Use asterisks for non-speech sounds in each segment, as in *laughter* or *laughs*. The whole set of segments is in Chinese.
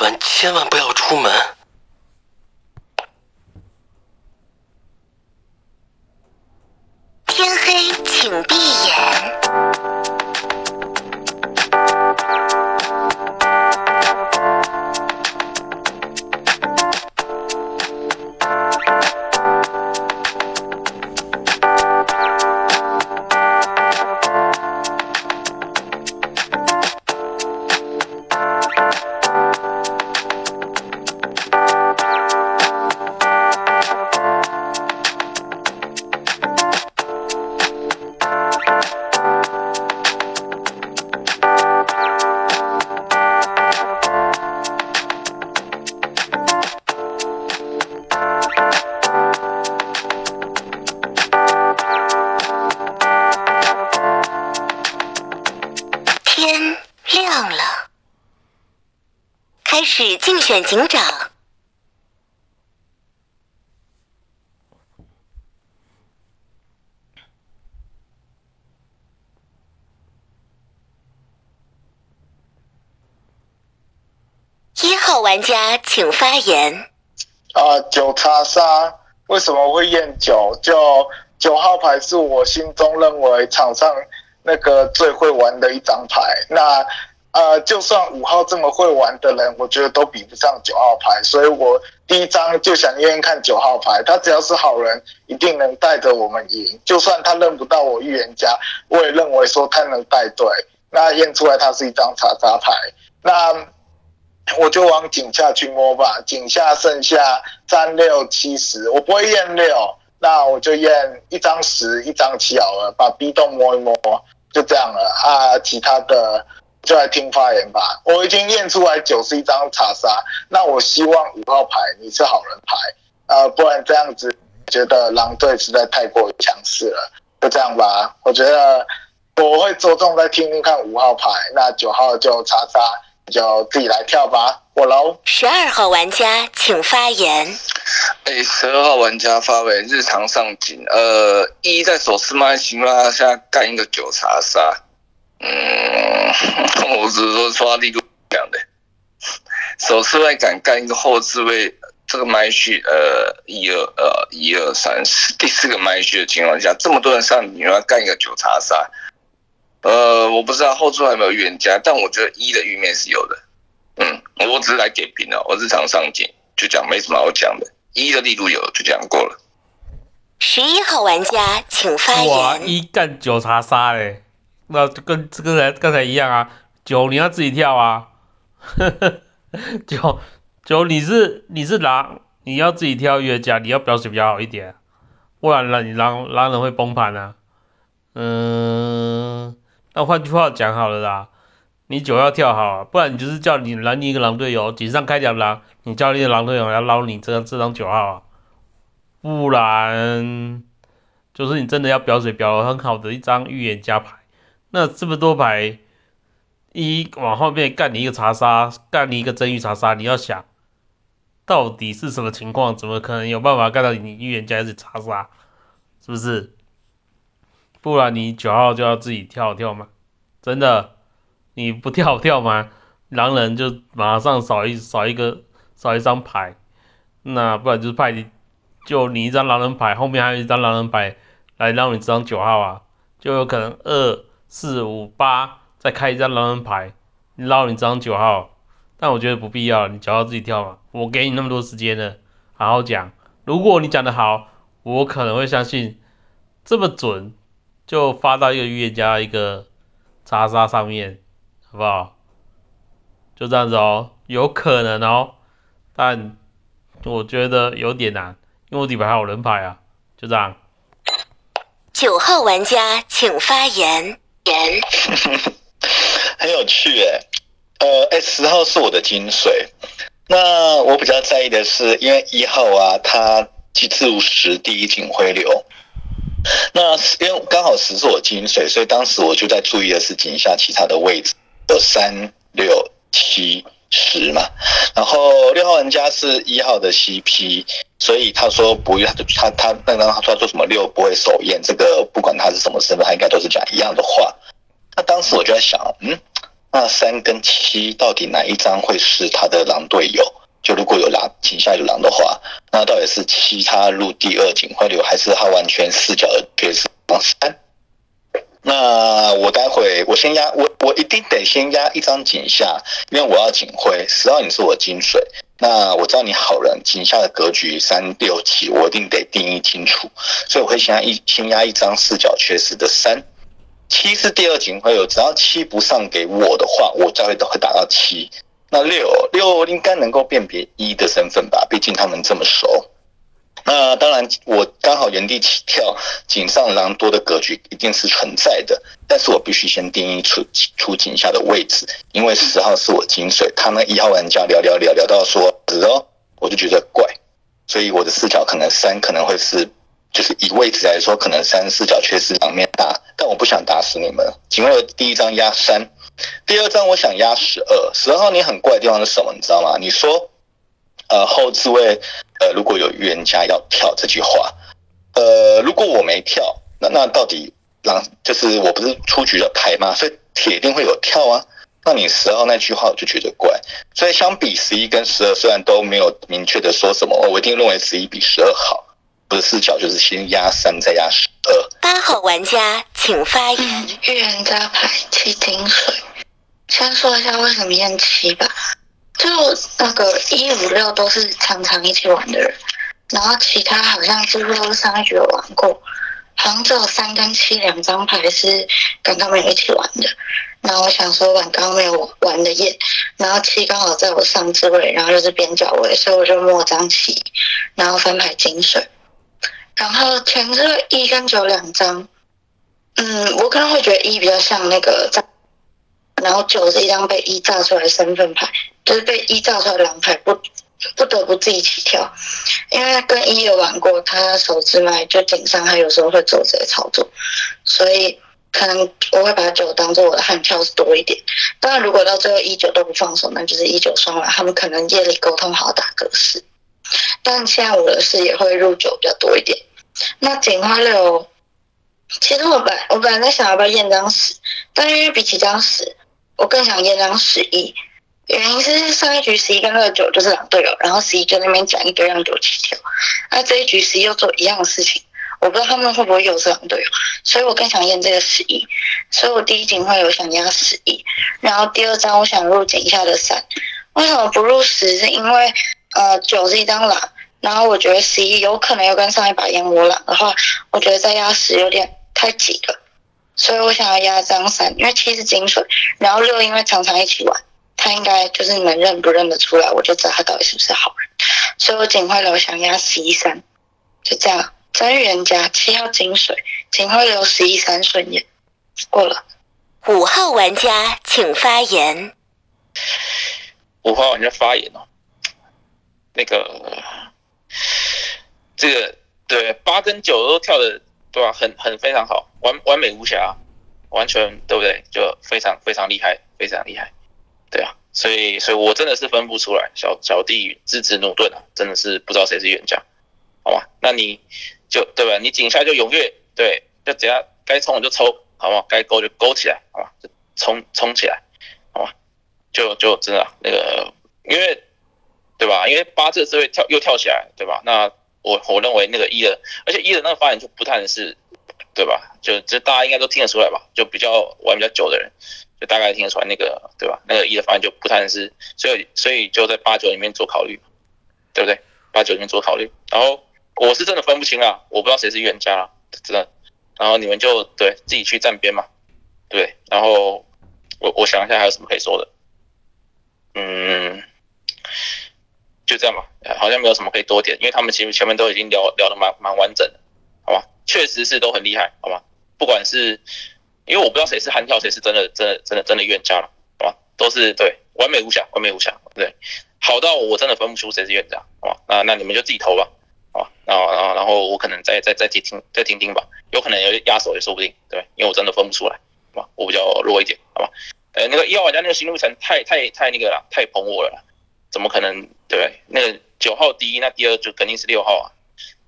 晚千万不要出门。警长。一号玩家请发言。啊，九叉杀为什么会验九？就九号牌是我心中认为场上那个最会玩的一张牌。那呃，就算五号这么会玩的人，我觉得都比不上九号牌。所以我第一张就想验看九号牌，他只要是好人，一定能带着我们赢。就算他认不到我预言家，我也认为说他能带队。那验出来他是一张叉叉牌。那我就往井下去摸吧，井下剩下三六七十，我不会验六，那我就验一张十，一张七好了，把 B 洞摸一摸，就这样了啊。其他的就来听发言吧。我已经验出来九是一张查杀，那我希望五号牌你是好人牌，呃，不然这样子觉得狼队实在太过于强势了，就这样吧。我觉得我会着重在听听看五号牌，那九号就查杀。就自己来跳吧，我喽。十二号玩家请发言。哎，十二号玩家发为日常上警，呃，一在手撕麦情况下干一个九查杀，嗯，我只是说说力度讲的，手撕麦敢干一个后置位，这个麦序，呃，一二呃一二三四第四个麦序的情况下，这么多人上你要干一个九查杀。呃，我不知道后座有没有预言家，但我觉得一的预面是有的。嗯，我只是来点评的，我日常上镜就讲没什么好讲的。一的力度有，就讲过了。十一号玩家请发言哇，一干九查杀嘞，那就跟这个刚才一样啊。九你要自己跳啊，*laughs* 九九你是你是狼，你要自己跳预言家，你要表现比较好一点，不然了你狼狼人会崩盘啊。嗯。那换句话讲好了啦，你九要跳好、啊，不然你就是叫你拦你一个狼队友，井上开两狼，你叫你的狼队友来捞你这张这张九号啊，不然就是你真的要表水表很好的一张预言家牌，那这么多牌，一往后面干你一个查杀，干你一个真玉查杀，你要想到底是什么情况？怎么可能有办法干到你预言家是查杀？是不是？不然你九号就要自己跳跳嘛，真的，你不跳跳嘛，*laughs* 狼人就马上少一少一个少一张牌，那不然就是派你就你一张狼人牌，后面还有一张狼人牌来让你这张九号啊，就有可能二四五八再开一张狼人牌你捞你张九号，但我觉得不必要，你九号自己跳嘛，我给你那么多时间了，好好讲，如果你讲的好，我可能会相信这么准。就发到一个预言家一个叉杀上面，好不好？就这样子哦，有可能哦，但我觉得有点难，因为我底牌还有人牌啊，就这样。九号玩家请发言。言 *laughs* 很有趣诶，呃，哎，十号是我的金水，那我比较在意的是，因为一号啊，他机智如石，第一警徽流。那因为刚好十是我金水，所以当时我就在注意的是井下其他的位置有三六七。十嘛，然后六号玩家是一号的 CP，所以他说不他他他那刚他说做什么六不会手验，这个不管他是什么身份，他应该都是讲一样的话。那当时我就在想，嗯，那三跟七到底哪一张会是他的狼队友？就如果有狼井下有狼的话，那到底是七他入第二警徽流，还是他完全视角的角色三？那我待会我先压我我一定得先压一张井下，因为我要警徽。十二你是我金水，那我知道你好人，井下的格局三六七，我一定得定义清楚，所以我会先压一先压一张四角缺失的三。七是第二警徽流，只要七不上给我的话，我才会都会打到七。那六六应该能够辨别一的身份吧，毕竟他们这么熟。那当然，我刚好原地起跳，井上狼多的格局一定是存在的，但是我必须先定义出出井下的位置，因为十号是我金水，他们一号玩家聊聊聊聊到说十哦，我就觉得怪，所以我的视角可能三可能会是，就是以位置来说，可能三视角确实两面大，但我不想打死你们，请问我第一张压三，第二张我想压十二，十二号你很怪的地方是什么？你知道吗？你说。呃，后置位，呃，如果有预言家要跳这句话，呃，如果我没跳，那那到底狼就是我不是出局的牌吗？所以铁定会有跳啊。那你十二那句话我就觉得怪。所以相比十一跟十二，虽然都没有明确的说什么，我一定认为十一比十二好。不是视角，就是先压三再压十二。八号玩家请发言。预言家牌七金水，先说一下为什么验七吧。就那个一五六都是常常一起玩的人，然后其他好像几乎都是上一局有玩过，好像只有三跟七两张牌是跟他们一起玩的。然后我想说玩刚刚没有玩的夜，然后七刚好在我上置位，然后又是边角位，所以我就摸张七，然后翻牌金水。然后前置位一跟九两张，嗯，我可能会觉得一比较像那个炸，然后九是一张被一炸出来身份牌。就是被一炸出来狼牌，不不得不自己起跳，因为跟一有玩过，他手指麦就井上，他有时候会做这些操作，所以可能我会把九当做我的悍跳多一点。当然，如果到最后一九都不放手，那就是一九双狼，他们可能夜里沟通好打格式。但现在我的视野会入九比较多一点。那警花六，其实我本我本来在想要不要验张十，但因为比起张十，我更想验张十一。原因是上一局十一跟二九就是两队友，然后十一就那边讲一堆让九起跳，那这一局十一又做一样的事情，我不知道他们会不会又是两队友，所以我更想验这个十一，所以我第一警会有想压十一，然后第二张我想入井下的三，为什么不入十？是因为呃九是一张狼，然后我觉得十一有可能又跟上一把烟魔狼的话，我觉得再压十有点太挤了，所以我想要压张三，因为七是金水，然后六因为常常一起玩。他应该就是能认不认得出来，我就知道他到底是不是好人。所以我警徽流想压十一三，就这样。真预言家七号金水，警徽流十一三顺眼，过了。五号玩家请发言。五号玩家发言哦。那个，这个对八跟九都跳的对吧？很很非常好，完完美无瑕，完全对不对？就非常非常厉害，非常厉害。对啊，所以所以我真的是分不出来，小小弟支持努顿啊，真的是不知道谁是冤家，好吧？那你就对吧？你井下就踊跃，对，就只要该冲我就抽，好不好？该勾就勾起来，好吧？就冲冲起来，好吧？就就真的那个，因为对吧？因为八字是会跳又跳起来，对吧？那我我认为那个一的，而且一的那个发言就不太是，对吧？就这大家应该都听得出来吧？就比较玩比较久的人。就大概听得出来那个对吧？那个一的方案就不太是，所以所以就在八九里面做考虑，对不对？八九里面做考虑，然后我是真的分不清啊，我不知道谁是预言家，真的。然后你们就对自己去站边嘛，对。然后我我想一下还有什么可以说的，嗯，就这样吧，好像没有什么可以多点，因为他们其实前面都已经聊聊的蛮蛮完整的，确实是都很厉害，好吧？不管是。因为我不知道谁是悍跳，谁是真的、真的、真的、真的预言家了，好吧？都是对，完美无瑕，完美无瑕，对，好到我真的分不出谁是预言家，好吧？那那你们就自己投吧，好吧？然后然后然后我可能再再再听听再听听吧，有可能有压手也说不定，对，因为我真的分不出来，好吧？我比较弱一点，好吧？呃，那个一号玩家那个新路程太太太那个了，太捧我了，怎么可能？对，那个九号第一，那第二就肯定是六号啊，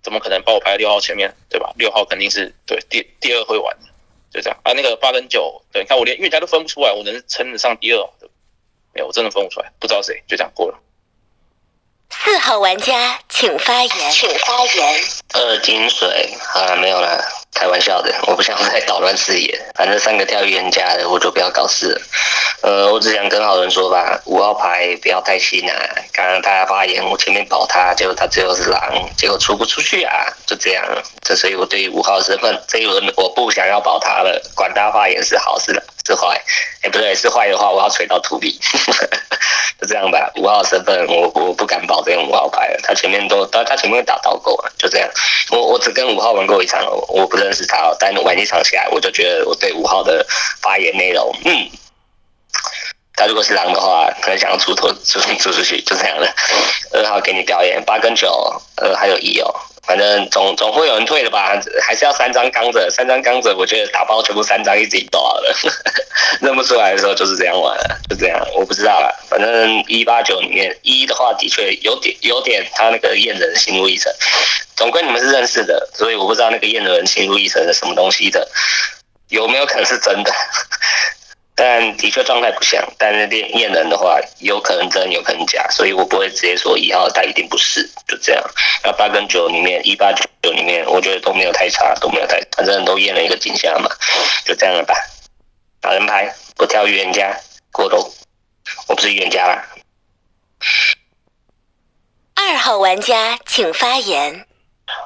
怎么可能把我排在六号前面，对吧？六号肯定是对第第二会玩的。就这样啊。那个八跟九，对，你看我连预言家都分不出来，我能称得上第二吗？没有，我真的分不出来，不知道谁，就这样过了。四号玩家请发言。请发言。二金水啊，没有啦，开玩笑的，我不想再捣乱视野。反正三个跳预言家的，我就不要搞事了。呃，我只想跟好人说吧，五号牌不要太心啊。刚刚大家发言，我前面保他，结果他最后是狼，结果出不出去啊，就这样。这所以我对于五号身份这一轮我不想要保他了，管他发言是好是是坏，哎不对，是坏的话我要锤到土里。*laughs* 就这样吧，五号身份我我不敢保这个五号牌了，他前面都他他前面打倒够了，就这样。我我只跟五号玩过一场，我不认识他，但玩一场下来，我就觉得我对五号的发言内容，嗯。他如果是狼的话，可能想要出头出出出去，就这样了。*laughs* 二号给你表演八跟九，呃，还有一哦，反正总总会有人退的吧？还是要三张刚着，三张刚着，我觉得打包全部三张一起都好了。*laughs* 认不出来的时候就是这样玩，*laughs* 就这样。我不知道了，反正一八九里面一的话，的确有点有点他那个验人心路历程。总归你们是认识的，所以我不知道那个验人心路历程是什么东西的，有没有可能是真的？但的确状态不像，但是验验人的话，有可能真，有可能假，所以我不会直接说一号他一定不是，就这样。那八跟九里面，一八九里面，我觉得都没有太差，都没有太，反正都验了一个景象嘛，就这样了吧。打人牌不挑预言家，过都，我不是预言家啦。二号玩家请发言。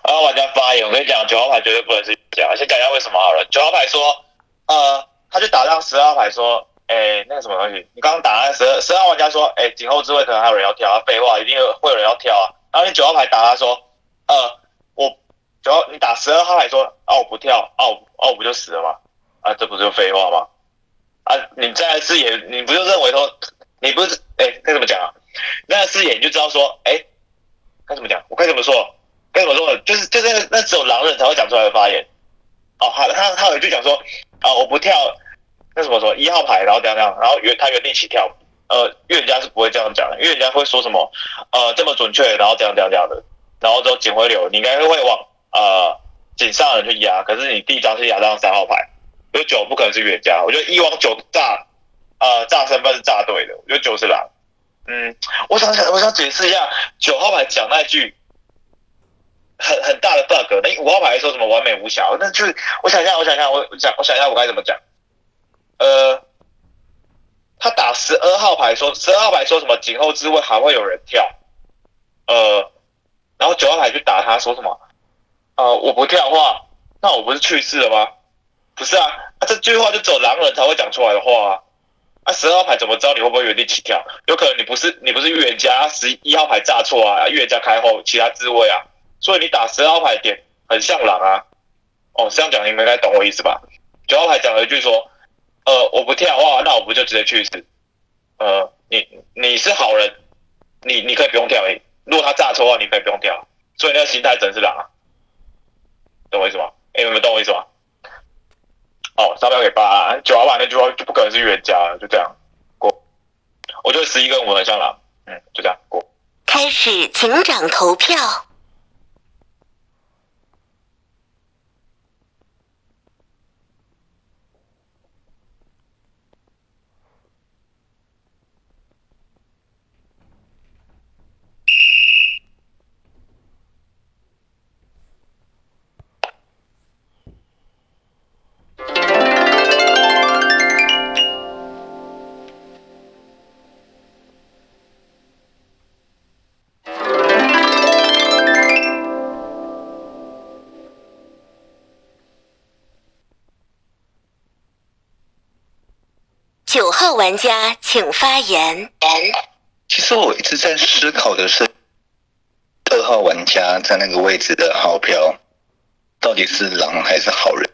二号玩家发言，我跟你讲，九号牌绝对不能是假。先讲一下为什么好了。九号牌说，呃。他就打让十二号牌说，哎，那个什么东西？你刚刚打那十二十二号玩家说，哎，警后之位可能还有人要跳啊，废话，一定会有人要跳啊。然后你九号牌打他说，呃，我九号你打十二号牌说，哦，我不跳，哦哦，我不就死了吗？啊，这不就废话吗？啊，你在视野，你不就认为说，你不是，哎，该怎么讲啊？那视野你就知道说，哎，该怎么讲？我该怎么说？该怎么说？就是就是那只有狼人才会讲出来的发言。哦，他他他有一句讲说，啊，我不跳。那什么什么一号牌，然后这样这样，然后原他原地起跳，呃，预言家是不会这样讲的，预言家会说什么，呃，这么准确，然后这样这样这样的，然后之后警徽流，你应该会往呃井上人去压，可是你第一张是压到三号牌，因为九不可能是预言家，我觉得一往九炸，呃，炸身份是炸对的，我觉得九是狼，嗯，我想想，我想解释一下九号牌讲那句很很大的 bug，那五号牌说什么完美无瑕，那就是我想一下，我想一下，我想我想一下我该怎么讲。呃，他打十二号牌说，十二号牌说什么？井后之位还会有人跳。呃，然后九号牌去打他说什么？呃，我不跳的话，那我不是去世了吗？不是啊，这句话就只有狼人才会讲出来的话啊。啊，十二号牌怎么知道你会不会原地起跳？有可能你不是你不是预言家，十一号牌炸错啊，预言家开后其他自位啊，所以你打十二号牌点很像狼啊。哦，这样讲你们应该懂我意思吧？九号牌讲了一句说。呃，我不跳的话，那我不就直接去死？呃，你你是好人，你你可以不用跳。如果他炸错的话，你可以不用跳。所以那个心态真是狼啊，懂我意思吗？哎，你们懂我意思吗？哦，三票给八，九号牌那句话就不可能是预言家，就这样过。我觉得十一跟五很像狼，嗯，就这样过。开始警长投票。九号玩家请发言。其实我一直在思考的是，二号玩家在那个位置的号票到底是狼还是好人？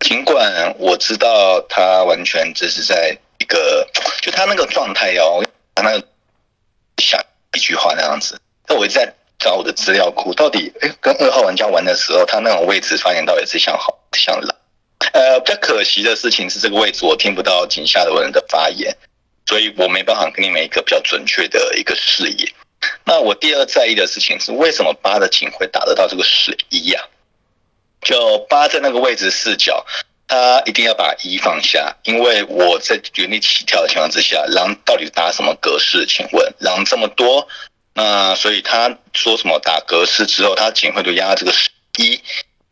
尽管我知道他完全只是在一个，就他那个状态哦，他那个想一句话那样子。那我一直在找我的资料库，到底哎，跟二号玩家玩的时候，他那种位置发言到底是像好像狼？呃，比较可惜的事情是，这个位置我听不到井下的人的发言，所以我没办法给你们一个比较准确的一个视野。那我第二在意的事情是，为什么八的警会打得到这个十一呀？就八在那个位置视角，他一定要把一放下，因为我在原地起跳的情况之下，狼到底打什么格式？请问狼这么多，那所以他说什么打格式之后，他警徽就压这个十一。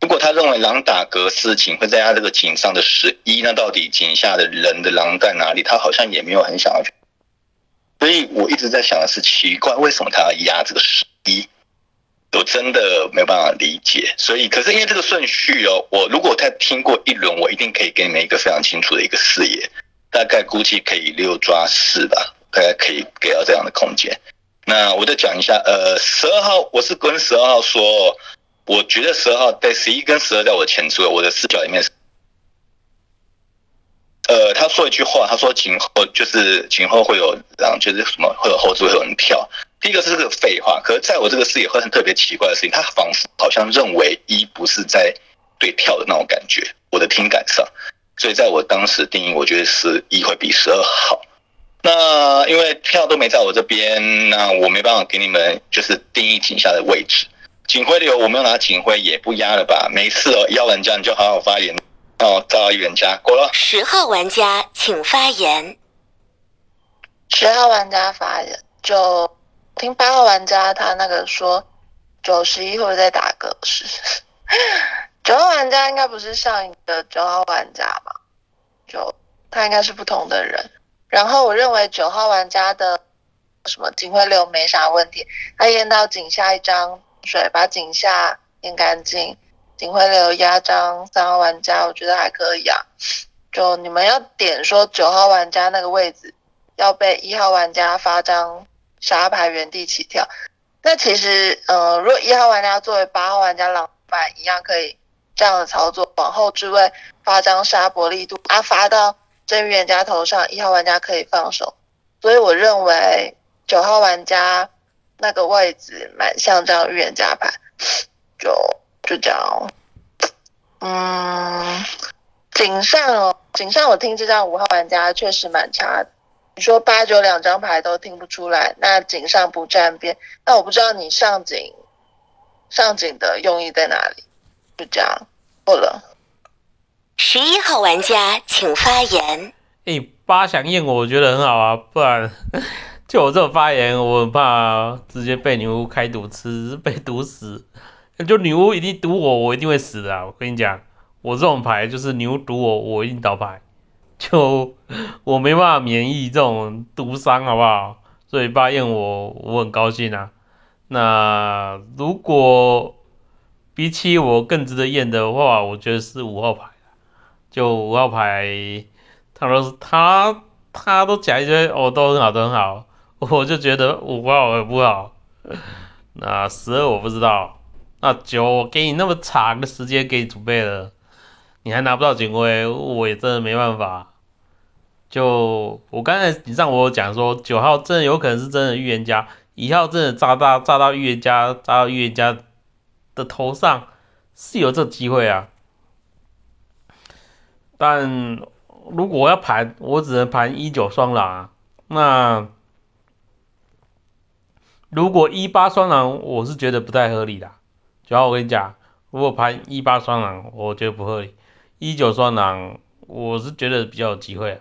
如果他认为狼打格式，警会在压这个井上的十一，那到底井下的人的狼在哪里？他好像也没有很想要去。所以我一直在想的是，奇怪为什么他要压这个十一？我真的没有办法理解。所以，可是因为这个顺序哦，我如果他听过一轮，我一定可以给你们一个非常清楚的一个视野，大概估计可以六抓四吧，大概可以给到这样的空间。那我再讲一下，呃，十二号，我是跟十二号说，我觉得十二号在十一跟十二在我前出，我的视角里面是。呃，他说一句话，他说今后就是今后会有，然后就是什么会有后置会有人跳。第一个是这个废话，可是在我这个视野会很特别奇怪的事情，他仿佛好像认为一不是在对跳的那种感觉，我的听感上，所以在我当时定义，我觉得是一会比十二好。那因为票都没在我这边，那我没办法给你们就是定义井下的位置。警徽流我没有拿警徽，也不压了吧？没事哦，要玩家你就好好发言。哦，找预言家过了。十号玩家请发言。十号玩家发言，就听八号玩家他那个说九十一会不会在打个十？*laughs* 九号玩家应该不是上一个九号玩家吧？就他应该是不同的人。然后我认为九号玩家的什么警徽流没啥问题，他验到井下一张水，把井下验干净。警徽流压张三号玩家，我觉得还可以啊。就你们要点说九号玩家那个位置要被一号玩家发张沙牌原地起跳，那其实呃，如果一号玩家作为八号玩家狼板一样可以这样的操作，往后置位发张沙伯力度啊发到真预言家头上，一号玩家可以放手。所以我认为九号玩家那个位置蛮像这样预言家牌，就。就这样，嗯，井上哦，井上我听这张五号玩家确实蛮差的。你说八九两张牌都听不出来，那井上不站边，那我不知道你上井上井的用意在哪里。就这样，过了。十一号玩家请发言。哎，八想验我，我觉得很好啊，不然 *laughs* 就我这种发言，我很怕直接被女巫开毒吃，*laughs* 被毒死。就女巫一定毒我，我一定会死的！我跟你讲，我这种牌就是女巫毒我，我一定倒牌，就我没办法免疫这种毒伤，好不好？所以八验我，我很高兴啊。那如果比起我更值得验的话，我觉得是五号牌就五号牌，他说他他都讲一些哦，都很好，都很好，*laughs* 我就觉得五号很不好。那十二我不知道。那九，我给你那么长的时间给你准备了，你还拿不到警徽，我也真的没办法。就我刚才你让我讲说，九号真的有可能是真的预言家，一号真的炸到炸到预言家，炸到预言家的头上，是有这机会啊。但如果我要盘，我只能盘一九双狼啊。那如果一八双狼，我是觉得不太合理的。九号，我跟你讲，如果盘一八双狼，我觉得不合理；一九双狼，我是觉得比较有机会。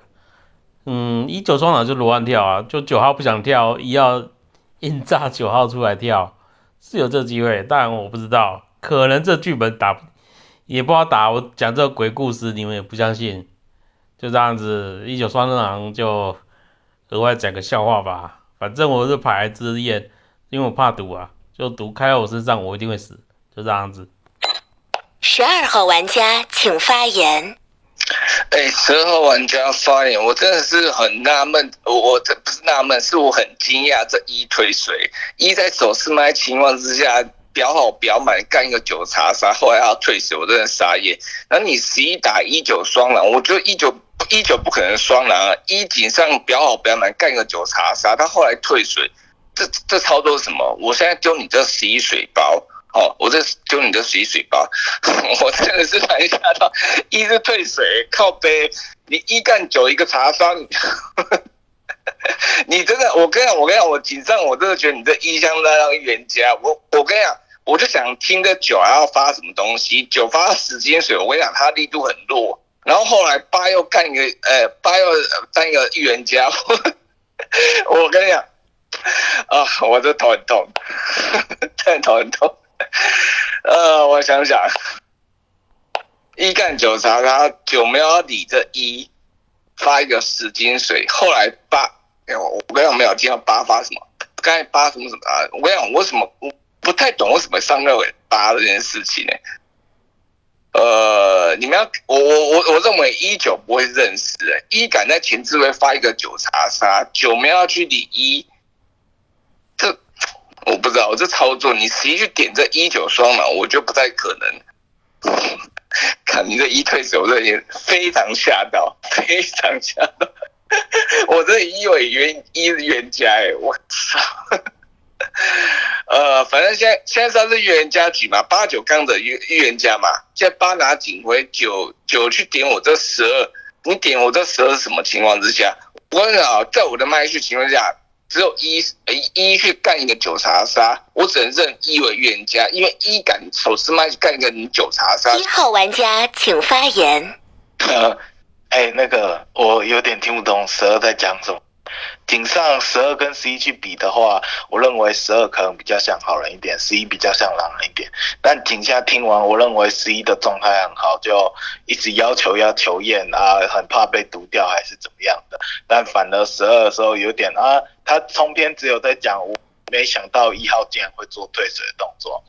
嗯，一九双狼就罗汉跳啊，就九号不想跳，一要硬炸九号出来跳，是有这机会，但我不知道，可能这剧本打也不好打。我讲这个鬼故事，你们也不相信，就这样子，一九双狼就额外讲个笑话吧。反正我是牌之验，因为我怕毒啊，就毒开在我身上，我一定会死。就这样子。十二号玩家请发言。哎，十二号玩家发言，我真的是很纳闷，我这不是纳闷，是我很惊讶，这一推水一在手四麦情况之下，表好表满干一个九查杀，后来要退水，我真的傻眼。那你十一打一九双狼，我觉得一九一九不可能双狼啊，一井上表好表满干一个九查杀，他后来退水，这这操作是什么？我现在丢你这十一水包。哦，我这丢你的洗水包，*laughs* 我真的是蛮吓到，一是退水靠背，你一干九一个茶商，你真的，我跟你讲，我跟你讲，我紧张，我真的觉得你这一箱在让预言家，我我跟你讲，我就想听这酒还要发什么东西，酒发时间水，我跟你讲，它力度很弱，然后后来八又干一个，呃，八又当一个预言家，*laughs* 我跟你讲，*laughs* 啊，我的头很痛，真的头很痛。呃，我想想，一干九查他九没有理这一发一个十金水，后来八，哎我我刚刚没有听到八发什么，刚才八什么什么啊？我跟你讲，为什么我不太懂为什么上任为八这件事情呢？呃，你们要我我我我认为一九不会认识的，一敢在前置位发一个九查杀，九没有要去理一，我不知道我，这操作你直接去点这一九双狼，我觉得不太可能。*laughs* 看你这一退手，这也非常吓到，*laughs* 非常吓到。*laughs* 我这一尾原一冤家哎，我操！呃，反正现在现在算是预言家局嘛，八九刚的预预言家嘛，现在八拿警徽，九九去点我这十二，你点我这十二是什么情况之下？我跟你讲，在我的麦序情况下，只有一呃一去干一个九查杀，我只能认一为预言家，因为一敢手撕麦去干一个你九查杀。一号玩家请发言。呃，*laughs* 哎，那个我有点听不懂十二在讲什么。井上十二跟十一去比的话，我认为十二可能比较像好人一点，十一比较像狼人一点。但井下听完，我认为十一的状态很好，就一直要求要求验啊，很怕被毒掉还是怎么样的。但反而十二的时候有点啊，他通篇只有在讲，我没想到一号竟然会做退水的动作。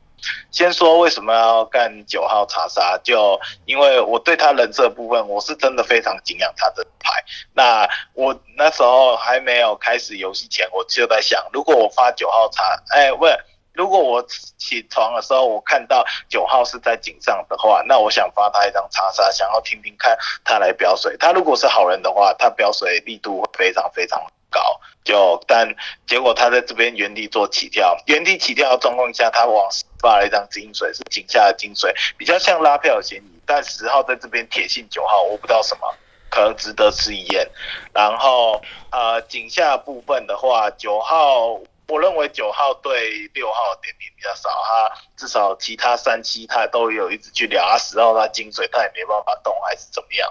先说为什么要干九号查杀，就因为我对他人设部分，我是真的非常敬仰他的牌。那我那时候还没有开始游戏前，我就在想，如果我发九号查，哎，问，如果我起床的时候我看到九号是在井上的话，那我想发他一张查杀，想要听听看他来标水。他如果是好人的话，他标水力度会非常非常高。就但结果他在这边原地做起跳，原地起跳的状况下，他往发了一张金水，是井下的金水，比较像拉票嫌疑。但十号在这边铁信九号，我不知道什么，可能值得吃一验。然后呃，井下部分的话，九号我认为九号对六号的点评比较少，他至少其他三期他都有一直去聊，啊十号他金水他也没办法动，还是怎么样？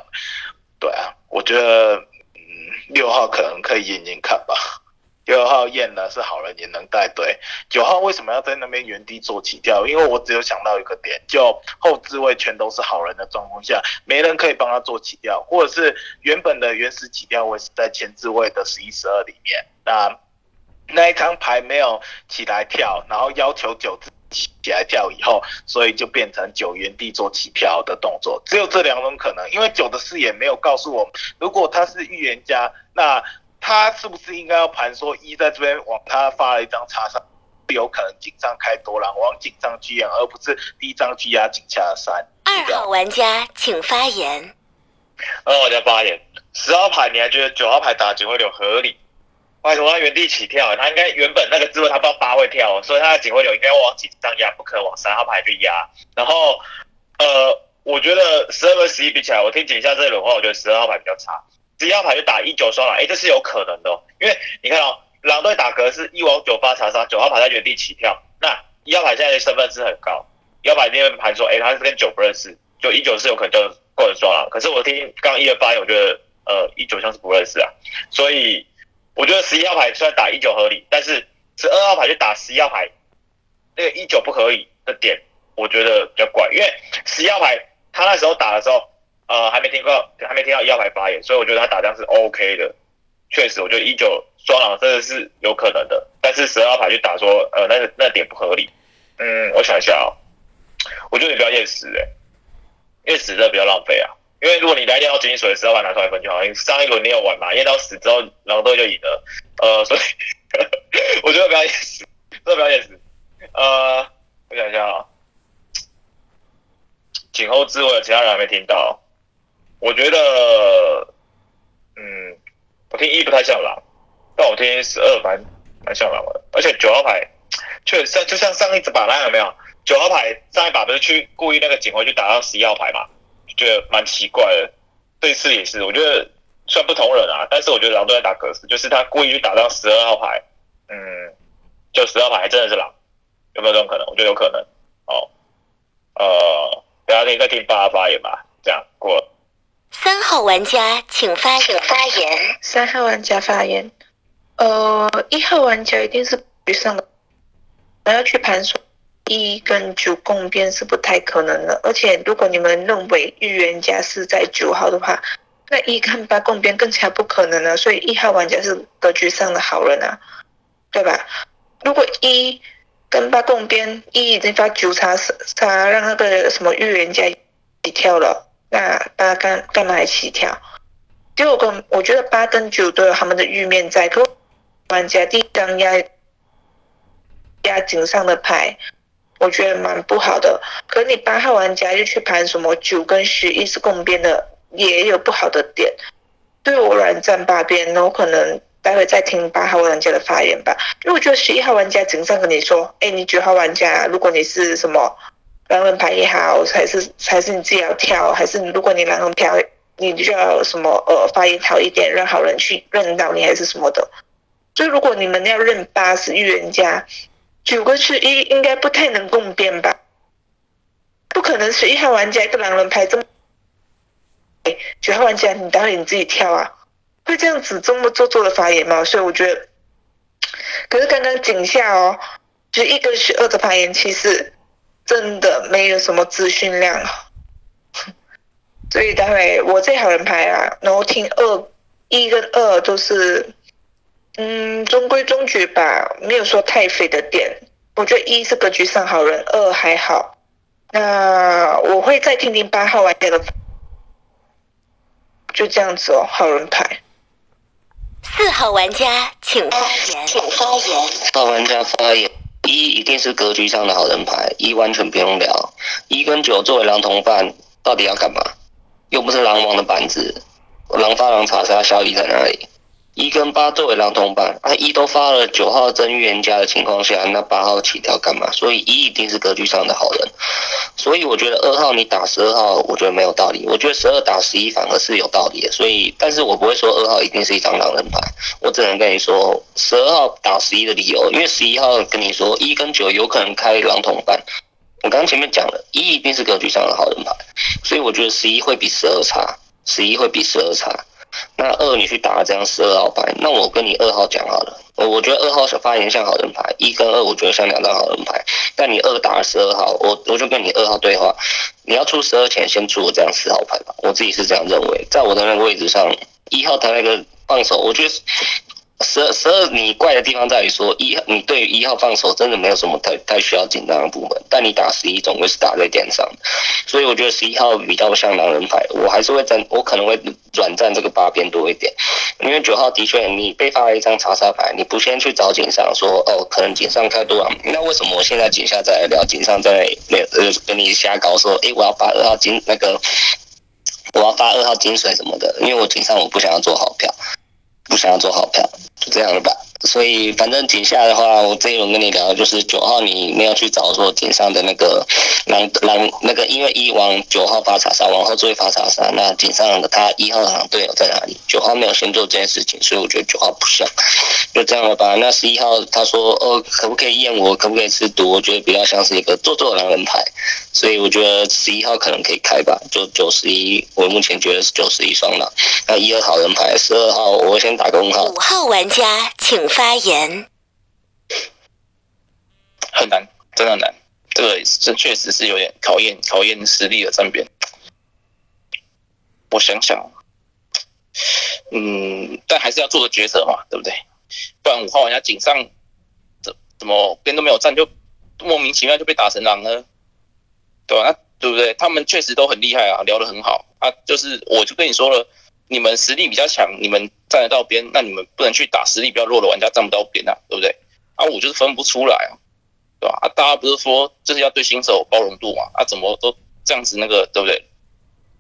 对啊，我觉得嗯。六号可能可以验验看吧，六号验了是好人也能带队。九号为什么要在那边原地做起跳？因为我只有想到一个点，就后置位全都是好人的状况下，没人可以帮他做起跳，或者是原本的原始起跳位是在前置位的十一十二里面，那那一张牌没有起来跳，然后要求九。起来跳以后，所以就变成九原地做起跳的动作，只有这两种可能。因为九的视野没有告诉我，如果他是预言家，那他是不是应该要盘说一在这边往他发了一张叉三，有可能井上开多狼往井上去演，而不是第一张去压紧下的三。二号玩家请发言。二号玩家发言，十号牌你还觉得九号牌打警徽流合理？为什么他原地起跳？他应该原本那个字位他不知道八会跳，所以他的警徽流应该往井上压，不可能往三号牌去压。然后，呃，我觉得十二跟十一比起来，我听井下这一轮话，我觉得十二号牌比较差。十一号牌就打一九双狼，哎，这是有可能的，哦因为你看哦，狼队打格是一往九八查杀，九号牌在原地起跳，那一号牌现在的身份是很高，一号牌那边盘说，哎，他是跟九不认识，就一九是有可能就过人双狼。可是我听刚一二发言，我觉得呃一九像是不认识啊，所以。我觉得十一号牌虽然打一九合理，但是十二号牌去打十一号牌，那个一九不合理的点，我觉得比较怪。因为十一号牌他那时候打的时候，呃，还没听到还没听到一号牌发言，所以我觉得他打这样是 OK 的。确实，我觉得一九双狼真的是有可能的，但是十二号牌去打说，呃，那那点不合理。嗯，我想一下啊，我觉得你不要验死哎，验死真的比较浪费啊。因为如果你来验到金水的时候把它拿出来分就好，因为上一轮你有玩嘛，验到死之后狼队就赢了，呃，所以 *laughs* 我觉得不要验死，真的不要验死。呃，我想一下啊，颈后之位其他人还没听到，我觉得，嗯，我听一不太像狼，但我听十二蛮蛮像狼的，而且九号牌确实就像上一把那样有没有？九号牌上一把不是去故意那个警徽去打到十一号牌嘛？觉得蛮奇怪的，这次也是，我觉得算不同人啊，但是我觉得狼都在打格式，就是他故意去打到十二号牌，嗯，就十二号牌真的是狼，有没有这种可能？我觉得有可能。哦，呃，大家听再听八八发言吧，这样过了。三号玩家请发请。发言。三号玩家发言。呃，一号玩家一定是局上的，我要去盘算一跟九共边是不太可能的。而且如果你们认为预言家是在九号的话，那一跟八共边更加不可能了。所以一号玩家是格局上的好人啊，对吧？如果一跟八共边，一已经发九叉叉让那个什么预言家起跳了，那八干干嘛还起跳？结果跟我觉得八跟九都有他们的玉面在，可玩家第一张压压井上的牌，我觉得蛮不好的。可你八号玩家就去盘什么九跟十一是共边的，也有不好的点。对我软站八边，那我可能待会再听八号玩家的发言吧。因为我觉得十一号玩家井上跟你说，哎，你九号玩家，如果你是什么狼人牌也好，还是还是你自己要挑，还是如果你狼人牌，你就要什么呃发言好一点，让好人去认到你，还是什么的。所以如果你们要认八是预言家，九个十一应该不太能共变吧？不可能十一号玩家一个狼人牌这么，哎九号玩家你待会你自己跳啊，会这样子这么做作的发言吗？所以我觉得，可是刚刚井下哦，十一跟十二的发言其实真的没有什么资讯量。*laughs* 所以待会我这好人牌啊，然后听二一跟二都是，嗯，中规中矩吧，没有说太废的点。我觉得一是格局上好人，二还好。那我会再听听八号玩家的，就这样子哦，好人牌。四号玩家请发言。请发言。大玩家发言，一一定是格局上的好人牌，一完全不用聊。一跟九作为狼同伴，到底要干嘛？又不是狼王的板子，狼发狼查杀效益在哪里？一跟八作为狼同伴，啊一都发了九号真预言家的情况下，那八号起跳干嘛？所以一一定是格局上的好人。所以我觉得二号你打十二号，我觉得没有道理。我觉得十二打十一反而是有道理的。所以，但是我不会说二号一定是一张狼人牌，我只能跟你说十二号打十一的理由，因为十一号跟你说一跟九有可能开狼同伴。我刚前面讲了，一一定是格局上的好人牌，所以我觉得十一会比十二差，十一会比十二差。那二你去打这张十二号牌，那我跟你二号讲好了，我我觉得二号是发言像好人牌，一跟二我觉得像两张好人牌。但你二打了十二号，我我就跟你二号对话，你要出十二前先出我这张十号牌吧，我自己是这样认为，在我的那个位置上，一号他那个放手，我觉得十二十二你怪的地方在于说一你对于一号放手真的没有什么太太需要紧张的部分，但你打十一总归是打在点上，所以我觉得十一号比较像狼人牌，我还是会站，我可能会软站这个八边多一点，因为九号的确你被发了一张查杀牌，你不先去找井上说哦可能井上开多少，那为什么我现在井下再来聊井上在那呃跟你瞎搞说诶我要发二号金那个我要发二号金水什么的，因为我井上我不想要做好票。不想要做好票，就这样了吧。所以反正井下的话，我这一轮跟你聊就是九号，你没有去找说井上的那个狼狼那个，因为一往九号发查杀，往后追发查杀，那井上的他一号狼队友在哪里？九号没有先做这件事情，所以我觉得九号不像，就这样了吧。那十一号他说哦，可不可以验我？可不可以吃毒？我觉得比较像是一个做作狼人牌，所以我觉得十一号可能可以开吧。就九十一，我目前觉得是九十一双狼。那一二好人牌，十二号我先打个问号。五号玩家请发言。很难，真的难。这个这确实是有点考验考验实力的战边。我想想，嗯，但还是要做个抉择嘛，对不对？不然五号玩家井上怎怎么边都没有站，就莫名其妙就被打成狼了，对吧？那对不对？他们确实都很厉害啊，聊得很好啊。就是我就跟你说了，你们实力比较强，你们站得到边，那你们不能去打实力比较弱的玩家站不到边啊，对不对？啊，我就是分不出来啊。对吧？啊，大家不是说就是要对新手包容度嘛？啊，怎么都这样子那个，对不对？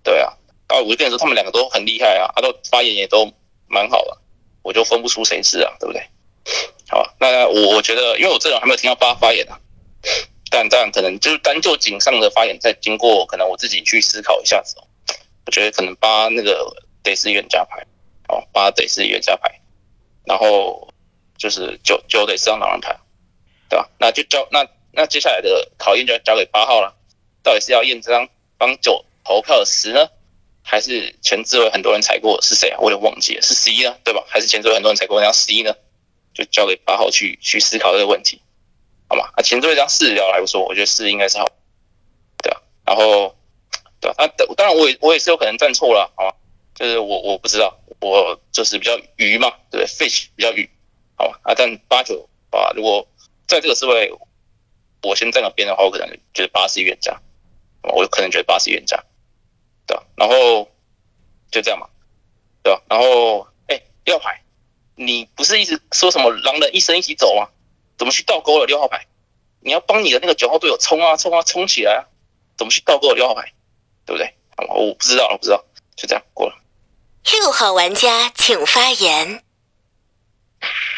对啊，啊，我就跟你说，他们两个都很厉害啊，他、都发言也都蛮好的，我就分不出谁是啊，对不对？好，那我我觉得，因为我这种还没有听到八发言啊，但但可能就是单就井上的发言，再经过可能我自己去思考一下子，我觉得可能八那个得是预言家牌，哦，八得是预言家牌，然后就是九九得是张狼人牌。对吧？那就交那那接下来的考验就要交给八号了，到底是要验这张帮九投票的十呢，还是前置位很多人踩过是谁啊？我有点忘记了，是十一呢，对吧？还是前置位很多人踩过，然后十一呢？就交给八号去去思考这个问题，好吗？啊，前置位这样四聊来说，我觉得四应该是好，对啊，然后对啊，啊，当然我也我也是有可能站错了，好吗？就是我我不知道，我就是比较鱼嘛，对对？fish 比较鱼，好吧？啊，但八九啊，如果在这个思维，我先站个边的话，我可能觉得八是预言家，我可能觉得八是预言家，对吧？然后就这样嘛，对吧？然后哎，六号牌，你不是一直说什么狼人一生一起走吗？怎么去倒钩了六号牌？你要帮你的那个九号队友冲啊冲啊冲起来啊！怎么去倒钩了六号牌？对不对？好吗？我不知道，我不知道，就这样过了。六号玩家请发言。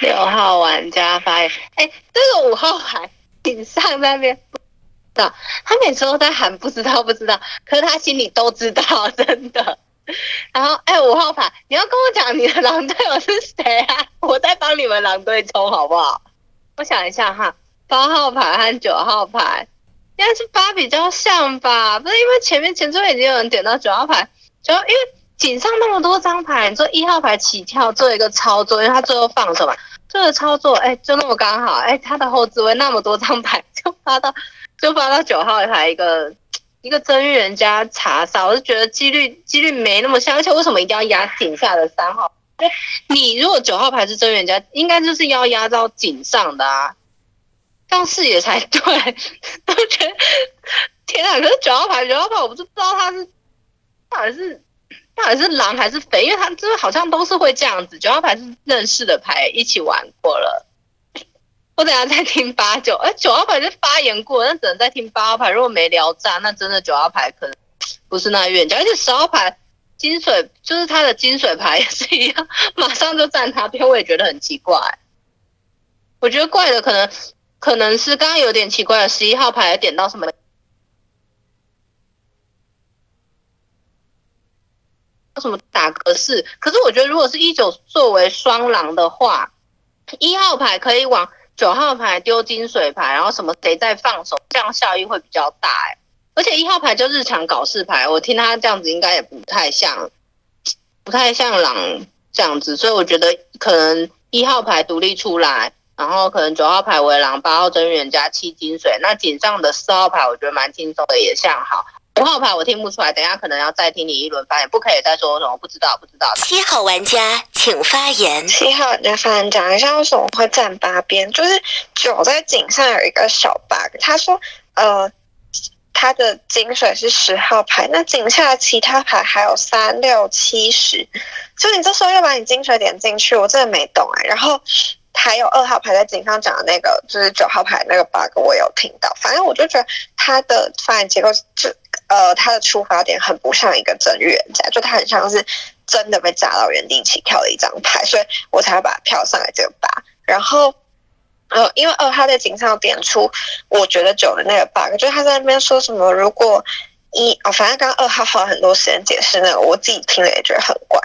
六号玩家发言，哎，这个五号牌顶上那边不知道，他每次都在喊不知道不知道，可是他心里都知道，真的。然后，哎，五号牌，你要跟我讲你的狼队友是谁啊？我在帮你们狼队冲，好不好？我想一下哈，八号牌和九号牌，应该是八比较像吧？不是因为前面前桌已经有人点到九号牌，主要因为井上那么多张牌，你做一号牌起跳做一个操作，因为他最后放手嘛，这个操作，哎，就那么刚好，哎，他的后置位那么多张牌，就发到 *laughs* 就发到九号牌一个。一个真预言家查杀，我就觉得几率几率没那么像，而且为什么一定要压井下的三号？你如果九号牌是真预言家，应该就是要压到井上的啊，这样视野才对。*laughs* 都觉得天啊！可是九号牌九号牌，我不知道他是到底是到底是狼还是匪，因为他就是好像都是会这样子。九号牌是认识的牌，一起玩过了。我等下再听八九，哎，九号牌是发言过，那只能再听八号牌。如果没聊炸，那真的九号牌可能不是那预言家。而且十号牌金水就是他的金水牌也是一样，马上就站他边，我也觉得很奇怪。我觉得怪的可能可能是刚刚有点奇怪十一号牌点到什么什么打格式，可是我觉得如果是一九作为双狼的话，一号牌可以往。九号牌丢金水牌，然后什么谁在放手，这样效益会比较大哎。而且一号牌就日常搞事牌，我听他这样子应该也不太像，不太像狼这样子，所以我觉得可能一号牌独立出来，然后可能九号牌为狼，八号真预言加七金水，那井上的四号牌我觉得蛮轻松的，也像好。五号牌我听不出来，等下可能要再听你一轮发言，不可以再说什么不知道不知道。七号玩家请发言。七号玩家发言讲一下为什么会站八边，就是九在井上有一个小 bug，他说呃他的金水是十号牌，那井下其他牌还有三六七十，就你这时候要把你金水点进去，我真的没懂哎。然后还有二号牌在井上讲的那个，就是九号牌那个 bug 我有听到，反正我就觉得他的发言结构就。呃，他的出发点很不像一个真预言家，就他很像是真的被炸到原地起跳的一张牌，所以我才把票上来这个八。然后，呃，因为二他在警上点出，我觉得九的那个 bug，就是他在那边说什么，如果一哦，反正刚刚二号花了很多时间解释那个，我自己听了也觉得很怪，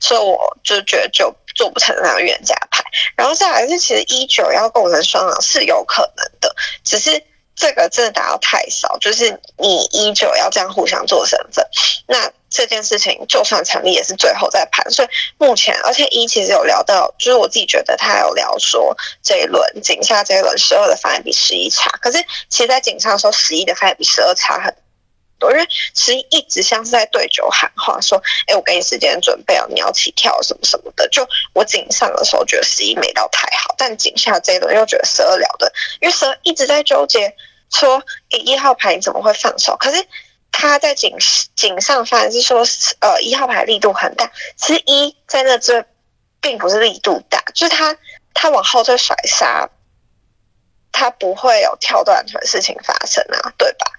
所以我就觉得就做不成那个预言家牌。然后再来是，其实一九要构成双狼是有可能的，只是。这个真的打到太少，就是你依旧要这样互相做身份，那这件事情就算成立也是最后再盘。所以目前，而且一其实有聊到，就是我自己觉得他有聊说这一轮警下这一轮十二的发言比十一差，可是其实在警上的时候十一的发言比十二差很多，因为十一一直像是在对酒喊话，说哎我给你时间准备哦，你要起跳什么什么的。就我井上的时候觉得十一没到太好，但井下这一轮又觉得十二了的，因为十二一直在纠结。说一号牌你怎么会放手？可是他在井井上反而是说，呃，一号牌力度很大。其实一在那这并不是力度大，就是他他往后再甩杀，他不会有跳断腿的事情发生啊，对吧？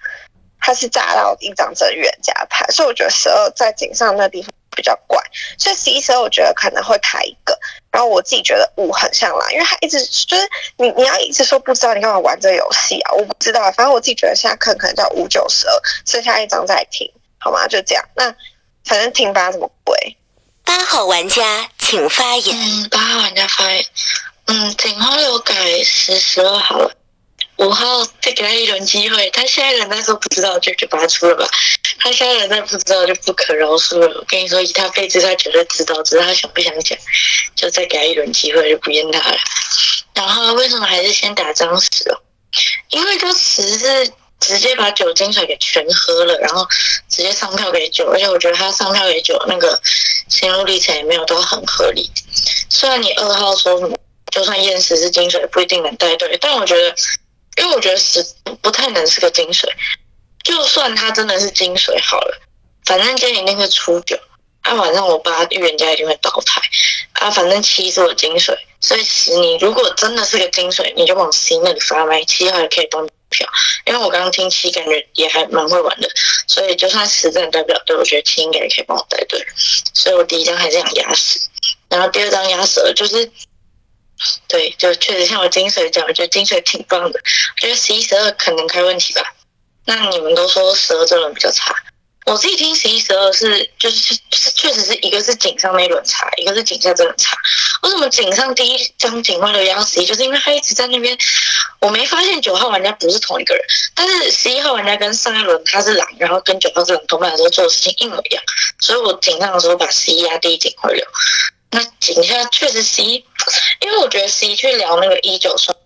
他是炸到一张真预言家牌，所以我觉得十二在井上那地方。比较怪，所以十一、十二我觉得可能会开一个。然后我自己觉得五很像狼，因为他一直就是你你要一直说不知道你干嘛玩这个游戏啊？我不知道，反正我自己觉得现在可能可能叫五九十二，剩下一张再听好吗？就这样。那反正听吧怎么鬼？八号玩家请发言。嗯，八号玩家发言。嗯，井号有改十十二好了。五号再给他一轮机会，他现在人在说不知道就就把他出了吧。他现在人在不知道就不可饶恕了。我跟你说，以他配置他绝对知道，只是他想不想讲，就再给他一轮机会就不验他了。然后为什么还是先打张十？因为就十是直接把酒精水给全喝了，然后直接上票给酒，而且我觉得他上票给酒那个心路历程也没有都很合理。虽然你二号说什么，就算验十是金水，不一定能带队，但我觉得，因为我觉得十不太能是个金水。就算他真的是金水好了，反正今天一定会出掉。啊，晚上我八预言家一定会倒牌。啊，反正七是我金水，所以十你如果真的是个金水，你就往 C 那里发麦，七号也可以帮你票。因为我刚刚听七感觉也还蛮会玩的，所以就算十真的代表队，我觉得七应该也可以帮我带队。所以我第一张还是想压十，然后第二张压十就是。对，就确实像我金水讲，我觉得金水挺棒的。我觉得十一、十二可能开问题吧。那你们都说十二这轮比较差，我自己听十一、十二是就是是确实是一个是井上那一轮差，一个是井下这轮差。为什么井上第一张警徽流压十一，就是因为他一直在那边，我没发现九号玩家不是同一个人，但是十一号玩家跟上一轮他是狼，然后跟九号是狼同伴的时候做的事情一模一样，所以我井上的时候把十一压第一警徽流。那井下确实十一，因为我觉得十一去聊那个一九双，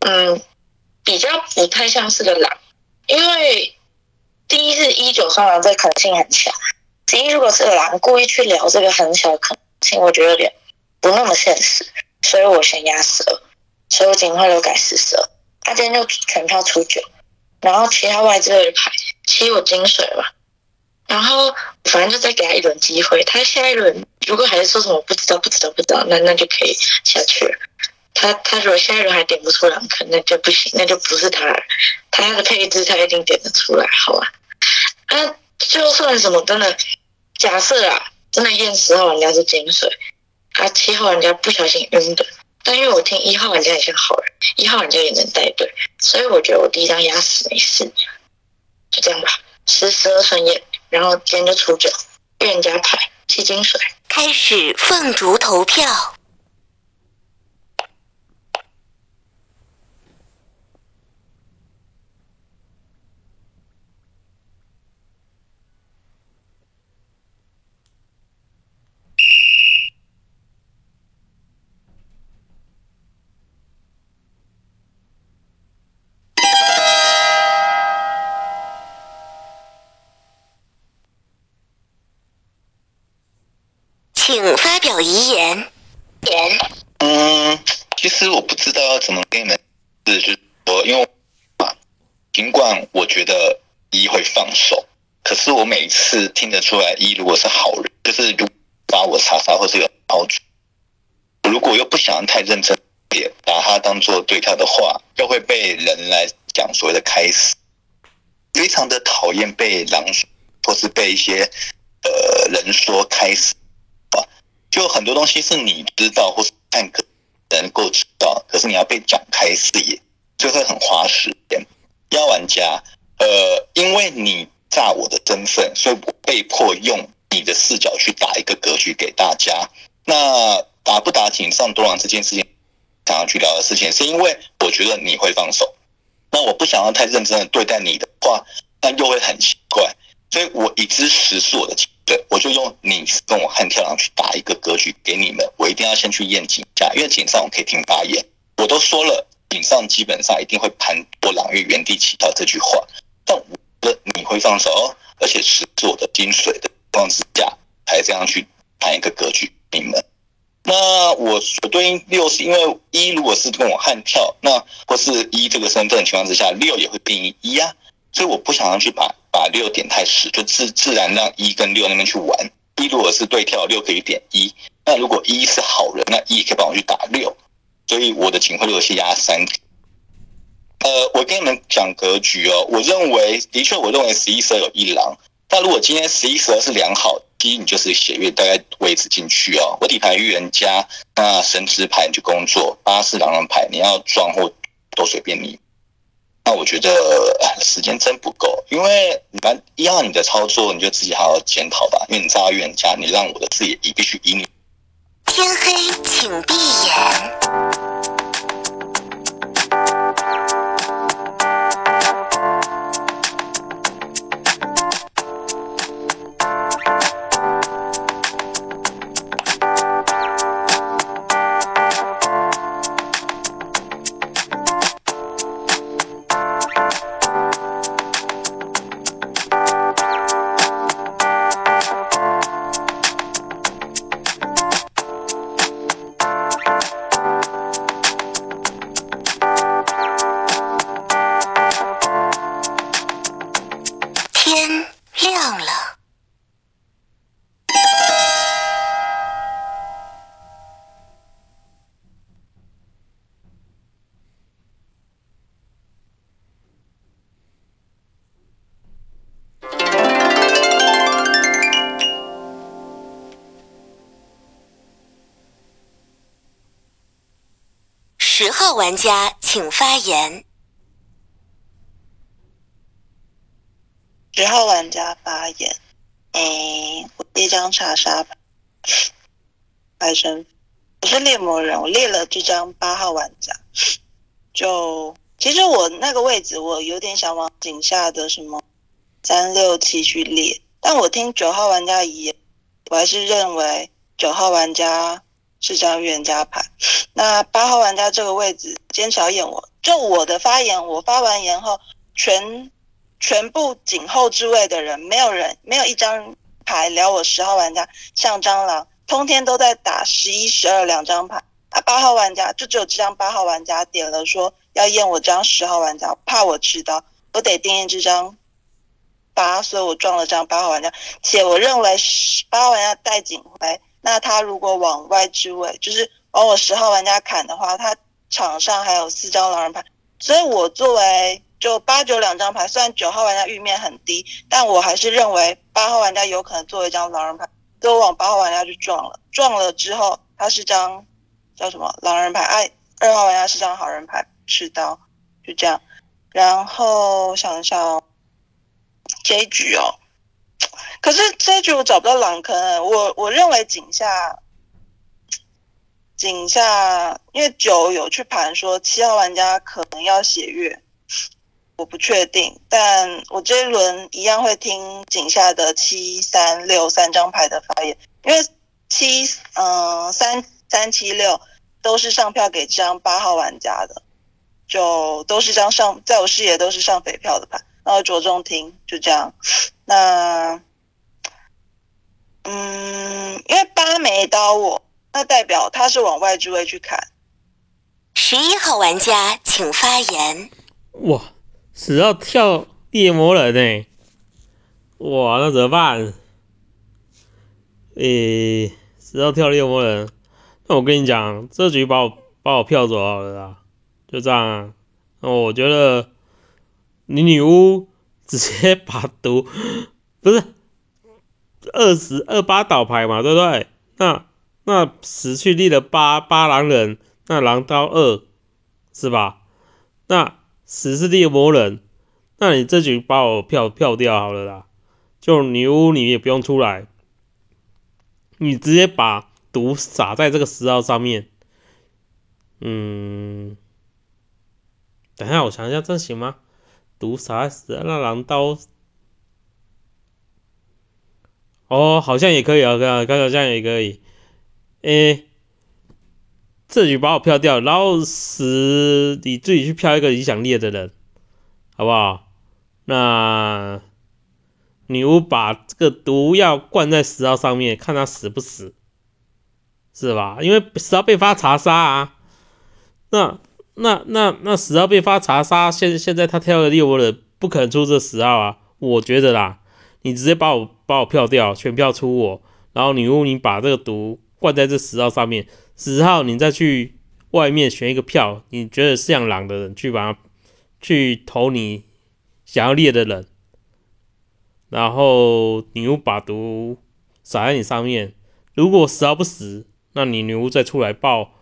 嗯，比较不太像是个狼。因为第一是一九双狼，这可能性很强。十一如果是狼，故意去聊这个很小的可能性，我觉得有点不那么现实，所以我先压十二，所以我警徽流改四十二。他今天就全票出九，然后其他外资的牌七我金水嘛，然后反正就再给他一轮机会。他下一轮如果还是说什么不知道不知道不知道，那那就可以下去了。他他如果下一轮还点不出两颗，那就不行，那就不是他了。他的配置他一定点得出来，好吧？啊，就算什么真的，假设啊，真的验十号玩家是金水，啊七号玩家不小心晕的，但因为我听一号玩家也是好人，一号玩家也能带队，所以我觉得我第一张压死没事，就这样吧。十十二顺验，然后今天就出九，预言家牌七金水，开始凤竹投票。请发表遗言。言。嗯，其实我不知道要怎么跟你们是，就是说，因为，尽管我觉得一会放手，可是我每次听得出来，一如果是好人，就是如把我查杀或是有好处，如果又不想太认真，也把它当做对他的话，又会被人来讲所谓的开始，非常的讨厌被狼或是被一些呃人说开始。就很多东西是你知道或是看可能够知道，可是你要被展开视野，就会很花时间。压玩家，呃，因为你炸我的身份，所以我被迫用你的视角去打一个格局给大家。那打不打井上多狼这件事情，想要去聊的事情，是因为我觉得你会放手，那我不想要太认真的对待你的话，那又会很奇怪。所以我已知实是我的。对，我就用你跟我和跳狼去打一个格局给你们，我一定要先去验井下，因为井上我可以听发言，我都说了，井上基本上一定会盘多狼月原地起跳这句话，但我的你会放手，而且是做的金水的状之下，才这样去盘一个格局你们。那我我对应六是因为一如果是跟我悍跳，那或是一这个身份情况之下，六也会定义一啊。所以我不想要去把把六点太死，就自自然让一跟六那边去玩。一如果是对跳，六可以点一。那如果一是好人，那一可以帮我去打六。所以我的警徽六是压三。呃，我跟你们讲格局哦，我认为的确，我认为十一十二有一狼。但如果今天十一十二是良好，第一你就是血月大概位置进去哦。我底牌预言家，那神职牌你去工作，八是狼人牌，你要撞或都随便你。那我觉得时间真不够，因为你们一样你的操作，你就自己好好检讨吧。因为你炸预言家，你让我的视野也必须以你。天黑，请闭眼。玩家请发言。十号玩家发言。诶，我这张查杀牌，牌身，我是猎魔人，我猎了这张八号玩家。就其实我那个位置，我有点想往井下的什么三六七去猎，但我听九号玩家遗言，我还是认为九号玩家是张预言家牌。那八号玩家这个位置坚持要验我，就我的发言，我发完言后，全全部井后之位的人，没有人没有一张牌聊我十号玩家像蟑螂，通天都在打十一、十二两张牌。啊，八号玩家就只有这张八号玩家点了说要验我这张十号玩家，怕我知道，我得定验这张八，所以我撞了这张八号玩家。且我认为十八号玩家带警徽，那他如果往外之位，就是往我十号玩家砍的话，他场上还有四张狼人牌，所以我作为就八九两张牌，虽然九号玩家玉面很低，但我还是认为八号玩家有可能作为一张狼人牌，所以我往八号玩家去撞了。撞了之后，他是张叫什么狼人牌？哎，二号玩家是张好人牌，持刀，就这样。然后想一下哦，这一局哦，*tsk* 可是这一局我找不到狼坑，我我认为井下。井下，因为九有去盘说七号玩家可能要血月，我不确定，但我这一轮一样会听井下的七三六三张牌的发言，因为七嗯三三七六都是上票给这张八号玩家的，就都是张上在我视野都是上匪票的牌，然后着重听就这样，那嗯因为八没刀我。那代表他是往外之位去砍。十一号玩家请发言。哇，死要跳猎魔人呢？哇，那怎么办？诶，死要跳猎魔人，那我跟你讲，这局把我把我票走好了啦，就这样啊。那我觉得你女巫直接把毒 *laughs* 不是二十二八倒牌嘛，对不对？那那死去立了八八狼人，那狼刀二是吧？那死是猎魔人，那你这局把我票票掉好了啦，就女巫你也不用出来，你直接把毒撒在这个十号上面。嗯，等下我想一下，这行吗？毒撒在十那狼刀，哦，好像也可以啊，刚刚好像也可以。诶，这局把我票掉，然后死你自己去票一个影响力的人，好不好？那女巫把这个毒药灌在十号上面，看他死不死，是吧？因为十号被发查杀啊，那那那那十号被发查杀，现现在他跳了猎物人，不可能出这十号啊，我觉得啦，你直接把我把我票掉，全票出我，然后女巫你把这个毒。灌在这十号上面，十号你再去外面选一个票，你觉得像狼的人去把他去投你想要猎的人，然后女巫把毒撒在你上面。如果十号不死，那你女巫再出来报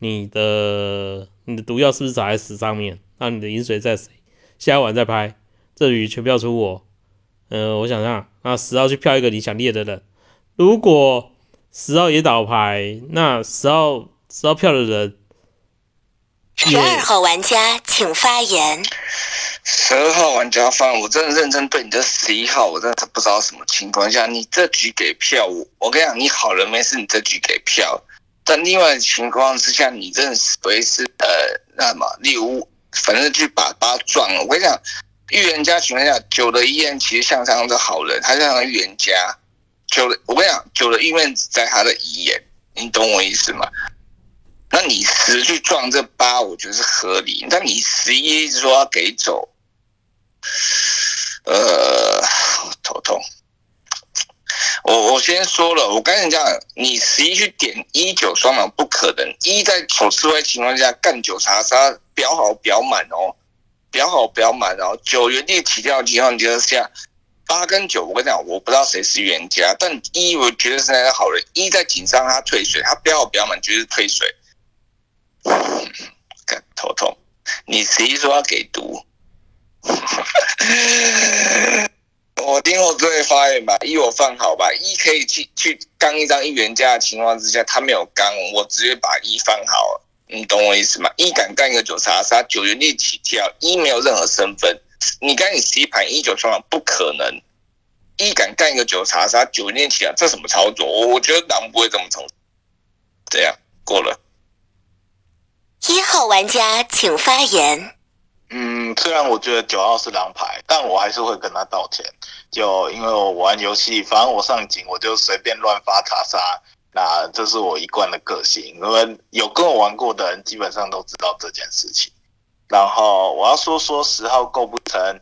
你的你的毒药是不是撒在屎上面？那你的饮水在谁？下一晚再拍，这局全票出我。呃，我想想，那十号去票一个你想猎的人，如果。十号也倒牌，那十号十号票的人，十二号玩家请发言。十二号玩家发言，我真的认真对你这十一号，我真的不知道什么情况下你这局给票我，我跟你讲，你好人没事，你这局给票。但另外的情况之下，你真的是为是呃那什么例如，反正去把八撞了。我跟你讲，预言家情况下，九的一言其实像这样的好人，他像预言家。九的，我跟你讲，九的意面只在他的遗言，你懂我意思吗？那你十去撞这八，我觉得是合理。但你十一说要给走，呃，头痛。我我先说了，我跟你讲，你十一去点一九双狼不可能，一在手吃歪情况下干九查杀，表好表满哦，表好表满哦，九原地起跳情况之下。八跟九，我跟你讲，我不知道谁是冤家，但一我觉得是那个好人。一在紧张他退水，他标好标满，就是退水。*sighs* 头痛你十一说要给毒，*laughs* 我听我这位发言吧，一我放好吧，一可以去去刚一张预言家的情况之下，他没有刚，我直接把一放好，你懂我意思吗？一敢干一个九查杀，九原地起跳，一没有任何身份，你干你十一盘一九双狼不可能，一敢干一个九查杀，九元起跳，这什么操作？我觉得狼不会这么冲，这样过了。一号玩家请发言。虽然我觉得九号是狼牌，但我还是会跟他道歉。就因为我玩游戏，反正我上警我就随便乱发查杀，那这是我一贯的个性。因为有跟我玩过的人，基本上都知道这件事情。然后我要说说十号构不成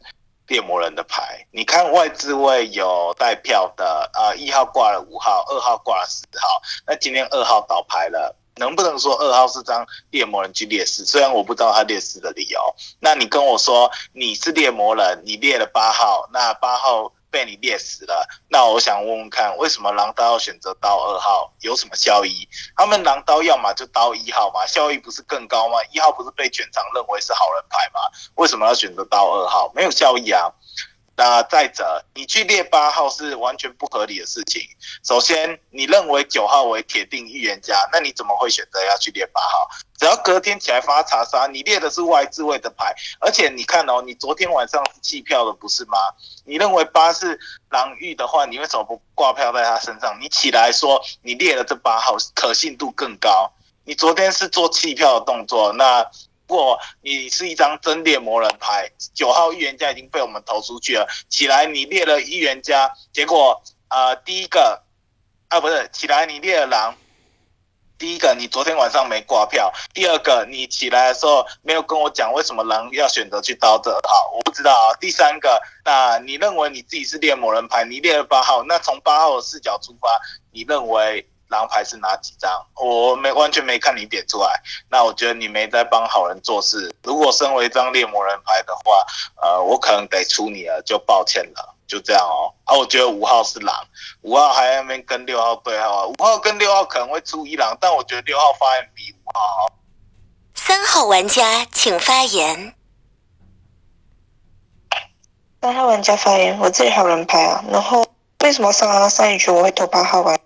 猎魔人的牌，你看外置位有带票的，呃，一号挂了五号，二号挂了十号，那今天二号倒牌了。能不能说二号是张猎魔人去猎食？虽然我不知道他猎食的理由，那你跟我说你是猎魔人，你猎了八号，那八号被你猎死了，那我想问问看，为什么狼刀要选择刀二号？有什么效益？他们狼刀要么就刀一号嘛，效益不是更高吗？一号不是被全场认为是好人牌吗？为什么要选择刀二号？没有效益啊。那再者，你去列八号是完全不合理的事情。首先，你认为九号为铁定预言家，那你怎么会选择要去列八号？只要隔天起来发查杀，你列的是外置位的牌，而且你看哦，你昨天晚上弃票的不是吗？你认为八是狼域的话，你为什么不挂票在他身上？你起来说你列了这八号，可信度更高。你昨天是做弃票的动作，那。如果你是一张真猎魔人牌，九号预言家已经被我们投出去了。起来，你猎了预言家，结果呃，第一个啊不是起来，你猎了狼。第一个，你昨天晚上没挂票；第二个，你起来的时候没有跟我讲为什么狼要选择去刀这号，我不知道啊。第三个，那你认为你自己是猎魔人牌，你猎了八号，那从八号的视角出发，你认为？狼牌是哪几张？我没完全没看你点出来，那我觉得你没在帮好人做事。如果身为一张猎魔人牌的话，呃，我可能得出你了，就抱歉了，就这样哦。啊，我觉得五号是狼，五号还在那边跟六号对号，五号跟六号可能会出一狼，但我觉得六号发言比五号好。三号玩家请发言。三号玩家发言，我自己好人牌啊，然后为什么上上一局我会投八号玩？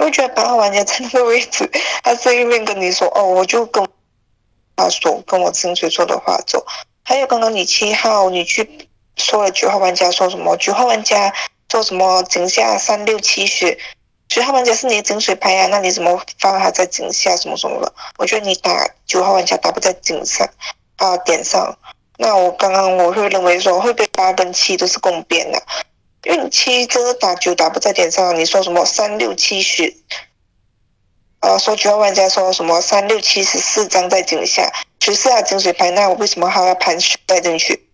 我觉得八号玩家在那个位置，*laughs* 他这一面跟你说哦，我就跟他说，跟我精髓说的话走。还有刚刚你七号，你去说了九号玩家说什么？九号玩家做什么？井下三六七血，九号玩家是你的井水牌啊，那你怎么放他在井下什么什么的？我觉得你打九号玩家打不在井上啊点上，那我刚刚我会认为说会被八跟七都是共变的。为你七真的打九打不在点上，你说什么三六七十？呃，说九号玩家说什么三六七十四张在井下，十四啊井水牌，那我为什么还要盘十带进去？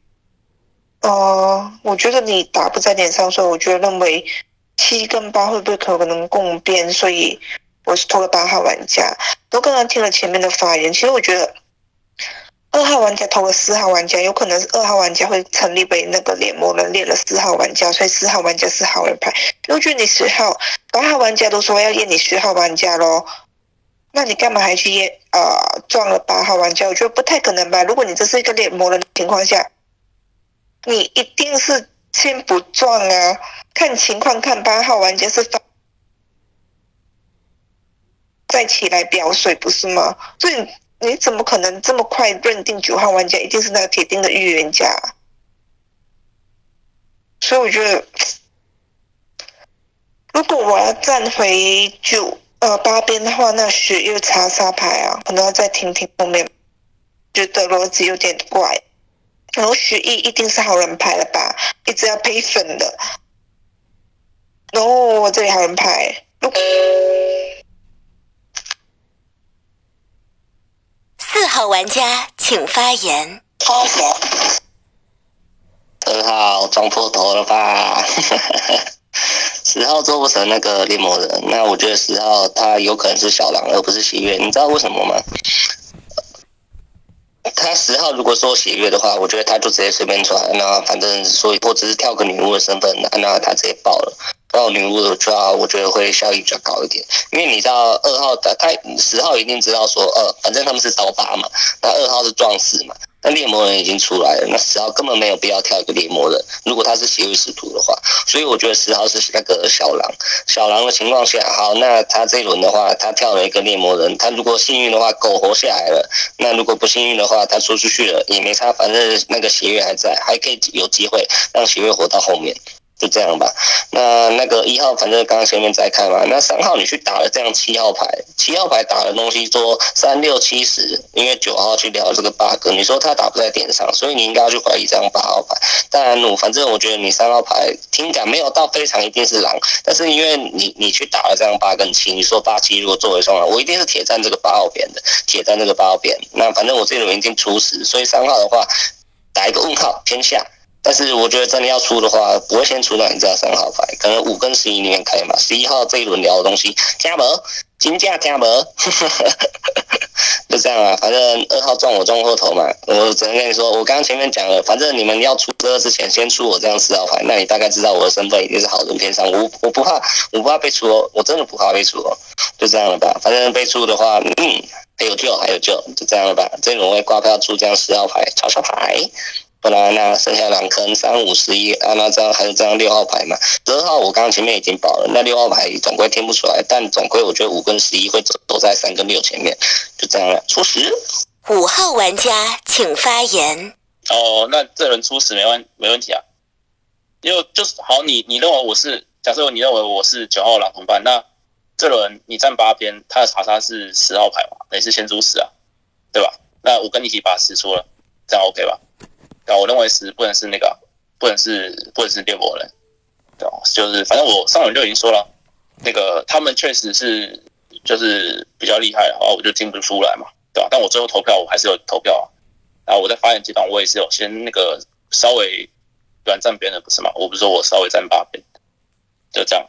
呃，我觉得你打不在点上，所以我觉得认为七跟八会不会可能共变？所以我是投了八号玩家。我刚刚听了前面的发言，其实我觉得。二号玩家投了四号玩家，有可能是二号玩家会成立为那个猎魔人猎了四号玩家，所以四号玩家是好人牌。我觉得你十号、八号玩家都说要验你十号玩家咯，那你干嘛还去验？呃，撞了八号玩家，我觉得不太可能吧。如果你这是一个猎魔人的情况下，你一定是先不撞啊，看情况看八号玩家是再起来表水不是吗？所以。你怎么可能这么快认定九号玩家一定是那个铁定的预言家？所以我觉得，如果我要站回九呃八边的话，那血又查杀牌啊，可能要再听听后面，觉得逻辑有点怪。然后许一一定是好人牌了吧？一直要赔粉的。然后我这里好人牌。四号玩家请发言。发言二号撞破头了吧？*laughs* 十号做不成那个猎魔人，那我觉得十号他有可能是小狼，而不是喜悦。你知道为什么吗？他十号如果说喜悦的话，我觉得他就直接随便传，那反正所以我只是跳个女巫的身份，那那他直接爆了。到女巫的话，我觉得会效益比较高一点。因为你知道二号他他十号一定知道说，呃，反正他们是刀疤嘛，那二号是壮士嘛。那猎魔人已经出来了，那十号根本没有必要跳一个猎魔人。如果他是邪恶使徒的话，所以我觉得十号是那个小狼。小狼的情况下，好，那他这一轮的话，他跳了一个猎魔人。他如果幸运的话，狗活下来了；那如果不幸运的话，他出出去了也没差，反正那个邪月还在，还可以有机会让邪月活到后面。就这样吧，那那个一号反正刚刚前面在看嘛，那三号你去打了这样七号牌，七号牌打的东西说三六七十，因为九号去聊这个 bug，你说他打不在点上，所以你应该要去怀疑这张八号牌。当然，我反正我觉得你三号牌听感没有到非常一定是狼，但是因为你你去打了这张八跟七，你说八七如果作为双狼，我一定是铁站这个八号边的，铁站这个八号边。那反正我这轮已经出十，所以三号的话打一个问号偏下。但是我觉得真的要出的话，不会先出到你这三号牌，可能五跟十一里面开嘛。十一号这一轮聊的东西，加博金价加博，*laughs* 就这样啊。反正二号撞我撞后头嘛，我只能跟你说，我刚刚前面讲了，反正你们要出这之前，先出我这样四号牌，那你大概知道我的身份一定是好人偏上。我我不怕，我不怕被出哦，我真的不怕被出哦，就这样了吧。反正被出的话，嗯，还有救还有救，就这样了吧。这轮会挂票出这样四号牌，超小牌。不然那剩下两坑三五十一啊，那这样还有这张六号牌嘛？十二号我刚刚前面已经保了，那六号牌总归听不出来，但总归我觉得五跟十一会走走在三跟六前面，就这样了。初十，五号玩家请发言。哦，那这轮初十没问没问题啊，因为就是好，你你认为我是假设你认为我是九号狼同伴，那这轮你站八边，他的查杀是十号牌嘛？等于是先出十啊，对吧？那我跟你一起把十出了，这样 OK 吧？啊，我认为是不能是那个，不能是不能是猎魔人，对吧？就是反正我上轮就已经说了，那个他们确实是就是比较厉害的话，我就进不出来嘛，对吧？但我最后投票我还是有投票啊，然后我在发言阶段我也是有先那个稍微软站边的不是吗？我不是说我稍微站八边，就这样，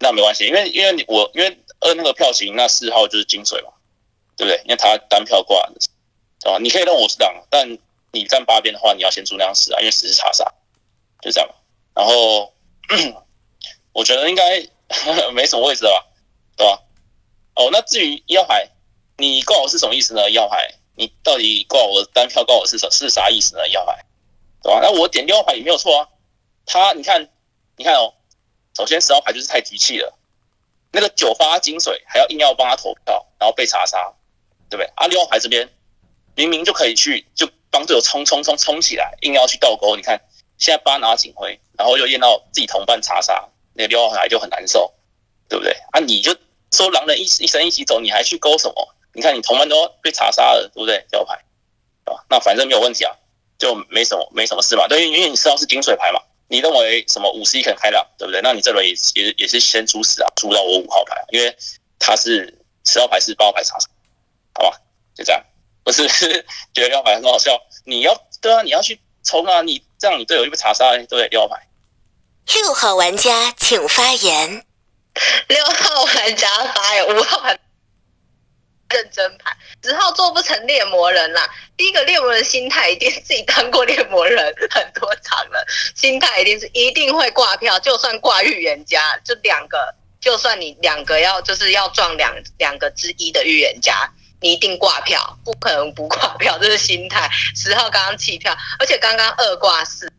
那没关系，因为因为你我因为二那个票型那四号就是金水嘛，对不对？因为他单票挂的，啊，你可以认我是党，但。你站八边的话，你要先出那张十啊，因为十是查杀，就这样。然后我觉得应该 *laughs* 没什么位置了吧，对吧？哦，那至于一号牌，你挂我是什么意思呢？一号牌，你到底挂我单票挂我是什是啥意思呢？一号牌，对吧？那我点六号牌也没有错啊。他，你看，你看哦，首先十号牌就是太急气了，那个九发金水还要硬要帮他投票，然后被查杀，对不对？啊，六号牌这边明明就可以去就。帮队友冲冲冲冲起来，硬要去倒钩。你看现在八拿警徽，然后又验到自己同伴查杀，那六号牌就很难受，对不对？啊，你就说狼人一一生一起走，你还去勾什么？你看你同伴都被查杀了，对不对？六号牌，啊，那反正没有问题啊，就没什么没什么事嘛。对，因为你知道是金水牌嘛，你认为什么五十一肯开朗，对不对？那你这轮也也也是先出十啊，出到我五号牌，因为他是十号牌是八号牌查杀，好吧？就这样。不是觉得六号牌很好笑，你要对啊，你要去冲啊，你这样你队友就被查杀，对不对？六号牌。六号玩家请发言。六号玩家发言，五号牌认真牌，十号做不成猎魔人啦。第一个猎魔人心态一定自己当过猎魔人很多场了，心态一定是一定会挂票，就算挂预言家，就两个，就算你两个要就是要撞两两个之一的预言家。你一定挂票，不可能不挂票，*laughs* 这是心态。十号刚刚弃票，而且刚刚二挂四，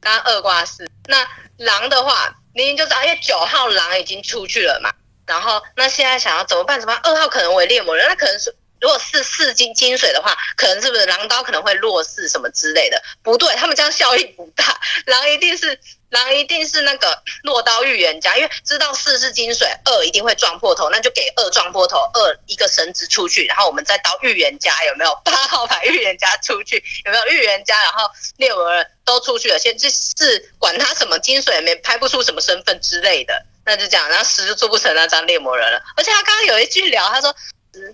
刚刚二挂四。那狼的话，明明就知道，因为九号狼已经出去了嘛。然后那现在想要怎么办？怎么办？二号可能为猎魔人，那可能是。如果是四金金水的话，可能是不是狼刀可能会落四什么之类的？不对，他们这样效益不大。狼一定是狼一定是那个落刀预言家，因为知道四是金水，二一定会撞破头，那就给二撞破头，二一个绳子出去，然后我们再刀预言家有没有？八号牌预言家出去有没有？预言家然后猎魔人都出去了，先这四管他什么金水没拍不出什么身份之类的，那就这样，然后十就做不成那张猎魔人了。而且他刚刚有一句聊，他说。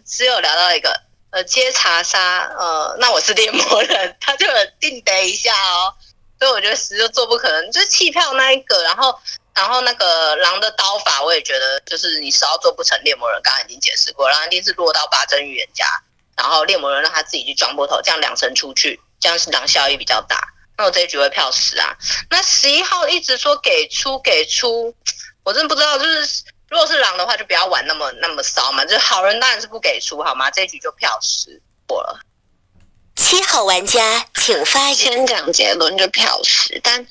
只有聊到一个，呃，接查杀，呃，那我是猎魔人，他就定得一下哦，所以我觉得十就做不可能，就是弃票那一个，然后，然后那个狼的刀法，我也觉得就是你十号做不成猎魔人，刚刚已经解释过，然后一定是落到八真预言家，然后猎魔人让他自己去撞破头，这样两层出去，这样是狼效益比较大，那我这一局会票十啊，那十一号一直说给出给出。我真不知道，就是如果是狼的话，就不要玩那么那么骚嘛。就是好人当然是不给出好吗？这一局就票十过了。七号玩家请发言。先讲杰伦就票十，但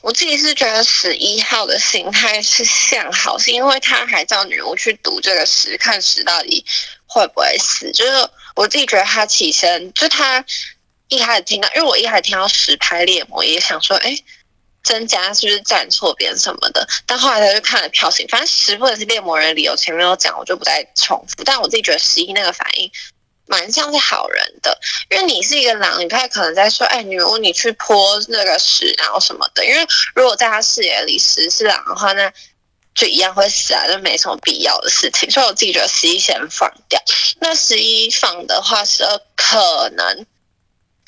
我自己是觉得十一号的心态是向好，是因为他还叫女巫去赌这个十，看十到底会不会死。就是我自己觉得他起身，就他一开始听到，因为我一开始听到十拍猎魔，也想说，哎，真假是不是站错边什么的？但后来他就看了票型，反正十不能是猎魔人理由，前面都讲，我就不再重复。但我自己觉得十一那个反应。蛮像是好人的，因为你是一个狼，你不太可能在说，哎，女巫你去泼那个屎，然后什么的。因为如果在他视野里十是狼的话，那就一样会死啊，就没什么必要的事情。所以我自己觉得十一先放掉。那十一放的话，十二可能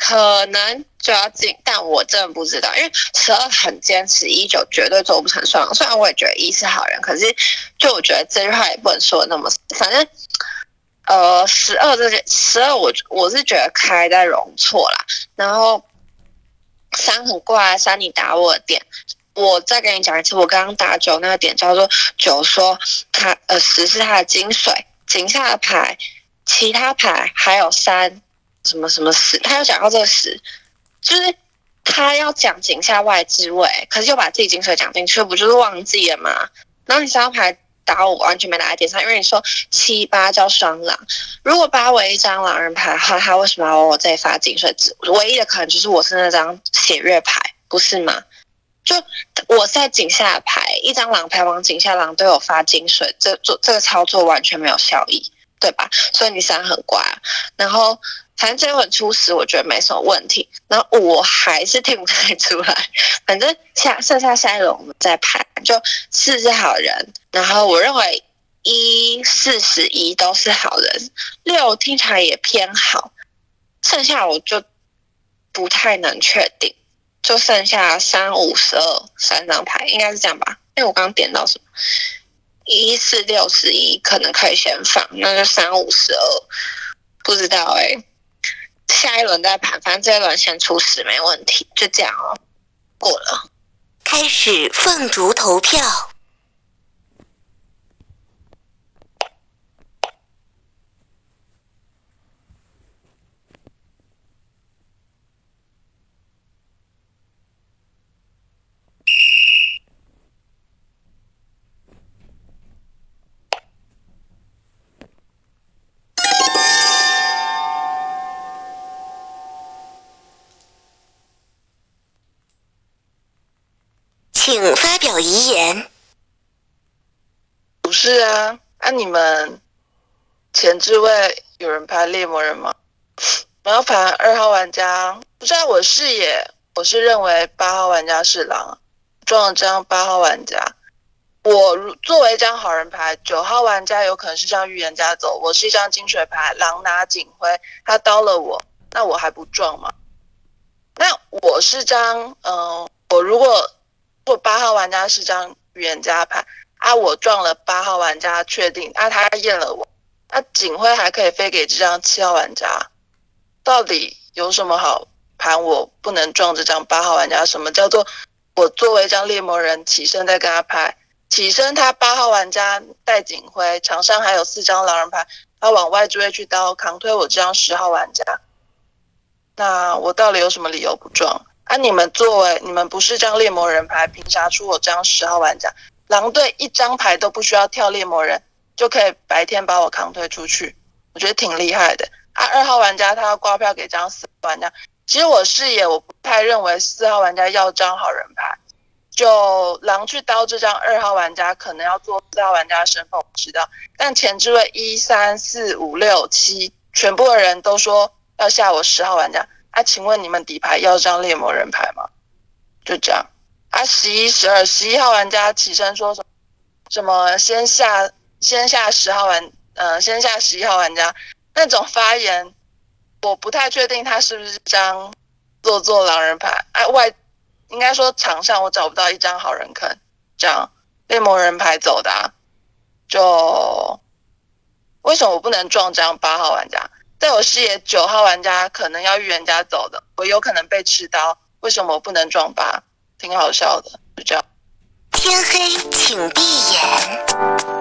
可能就要进，但我真的不知道，因为十二很坚持一九绝对做不成双。虽然我也觉得一是好人，可是就我觉得这句话也不能说那么，反正。呃，十二这件，十二我我是觉得开在容错啦，然后三很怪，三你打我的点，我再跟你讲一次，我刚刚打九那个点叫做九，说他呃十是他的精髓，井下的牌，其他牌还有三什么什么死，他要讲到这个死，就是他要讲井下外之位，可是又把自己精髓讲进去，不就是忘记了吗？然后你三张牌。打我完全没打在点上，因为你说七八叫双狼，如果八为一张狼人牌的话，他为什么要我再发金水？唯一的可能就是我是那张血月牌，不是吗？就我在井下牌一张狼牌往井下狼都有发金水，这做这个操作完全没有效益，对吧？所以你三很乖，然后反正这轮初十我觉得没什么问题，然后我还是听不太出来，反正下剩下三轮我们再排，就四是好人。然后我认为一四十一都是好人，六听起来也偏好，剩下我就不太能确定，就剩下三五十二三张牌，应该是这样吧？因为我刚点到什么一四六十一，可能可以先放，那就三五十二，不知道哎，下一轮再盘，反正这一轮先出十没问题，就这样哦，过了，开始凤竹投票。请发表遗言。不是啊，啊你们前置位有人拍猎魔人吗？麻烦二号玩家，不在我视野，我是认为八号玩家是狼，撞了这张八号玩家。我作为一张好人牌，九号玩家有可能是张预言家走，我是一张金水牌，狼拿警徽，他刀了我，那我还不撞吗？那我是张，嗯，我如果。如果八号玩家是张预言家牌，啊，我撞了八号玩家，确定，啊，他验了我，那警徽还可以飞给这张七号玩家，到底有什么好盘？我不能撞这张八号玩家，什么叫做我作为一张猎魔人起身再跟他拍？起身，他八号玩家带警徽，场上还有四张狼人牌，他往外追去刀扛推我这张十号玩家，那我到底有什么理由不撞？啊！你们作为你们不是张猎魔人牌，凭啥出我这张十号玩家？狼队一张牌都不需要跳猎魔人，就可以白天把我扛推出去，我觉得挺厉害的。啊，二号玩家他要挂票给张四号玩家，其实我视野我不太认为四号玩家要张好人牌，就狼去刀这张二号玩家可能要做四号玩家的身份，我知道。但前置位一三四五六七，全部的人都说要下我十号玩家。啊，请问你们底牌要张猎魔人牌吗？就这样。啊，十一、十二、十一号玩家起身说什么？什么先下先下十号玩，呃，先下十一号玩家那种发言，我不太确定他是不是张做作狼人牌。啊，外应该说场上我找不到一张好人坑，这样猎魔人牌走的啊，就为什么我不能撞张八号玩家？在我视野，九号玩家可能要预言家走的，我有可能被吃刀，为什么我不能撞八？挺好笑的，就这样。天黑请闭眼。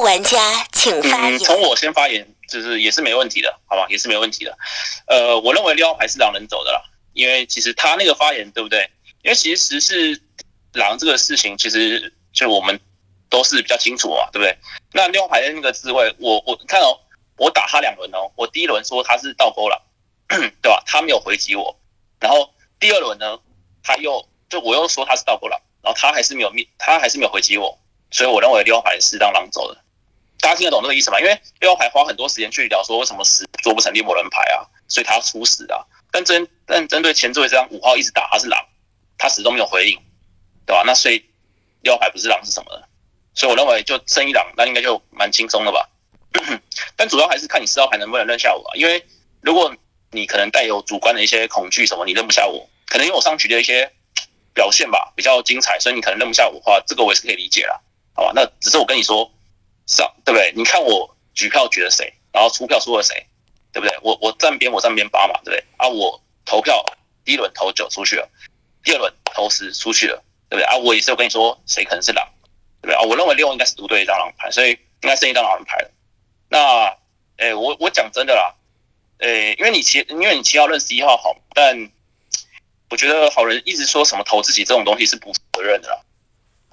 玩家请发，言。从我先发言，就是也是没问题的，好吧，也是没问题的。呃，我认为六号牌是狼人走的啦，因为其实他那个发言对不对？因为其实是狼这个事情，其实就我们都是比较清楚嘛，对不对？那六号牌的那个智慧，我我看哦，我打他两轮哦，我第一轮说他是倒钩狼，*coughs* 对吧？他没有回击我，然后第二轮呢，他又就我又说他是倒钩狼，然后他还是没有灭，他还是没有回击我，所以我认为六号牌是让狼走的。大家听得懂这个意思吗？因为六号牌花很多时间去聊说为什么死做不成猎魔人牌啊，所以他要出死啊。但针但针对前置位这张五号一直打他是狼，他始终没有回应，对吧？那所以六号牌不是狼是什么呢？所以我认为就剩一狼，那应该就蛮轻松的吧。*clears throat* 但主要还是看你四号牌能不能认下我啊，因为如果你可能带有主观的一些恐惧什么，你认不下我，可能因为我上局的一些表现吧比较精彩，所以你可能认不下我的话，这个我也是可以理解啦，好吧？那只是我跟你说。上对不对？你看我举票举了谁，然后出票出了谁，对不对？我我站边我站边八嘛，对不对？啊，我投票第一轮投九出去了，第二轮投十出去了，对不对？啊，我也是有跟你说谁可能是狼，对不对？啊，我认为六应该是独对一张狼牌，所以应该剩一张狼人牌。那，诶，我我讲真的啦，诶，因为你七因为你七号认十一号好，但我觉得好人一直说什么投自己这种东西是不负责任的啦，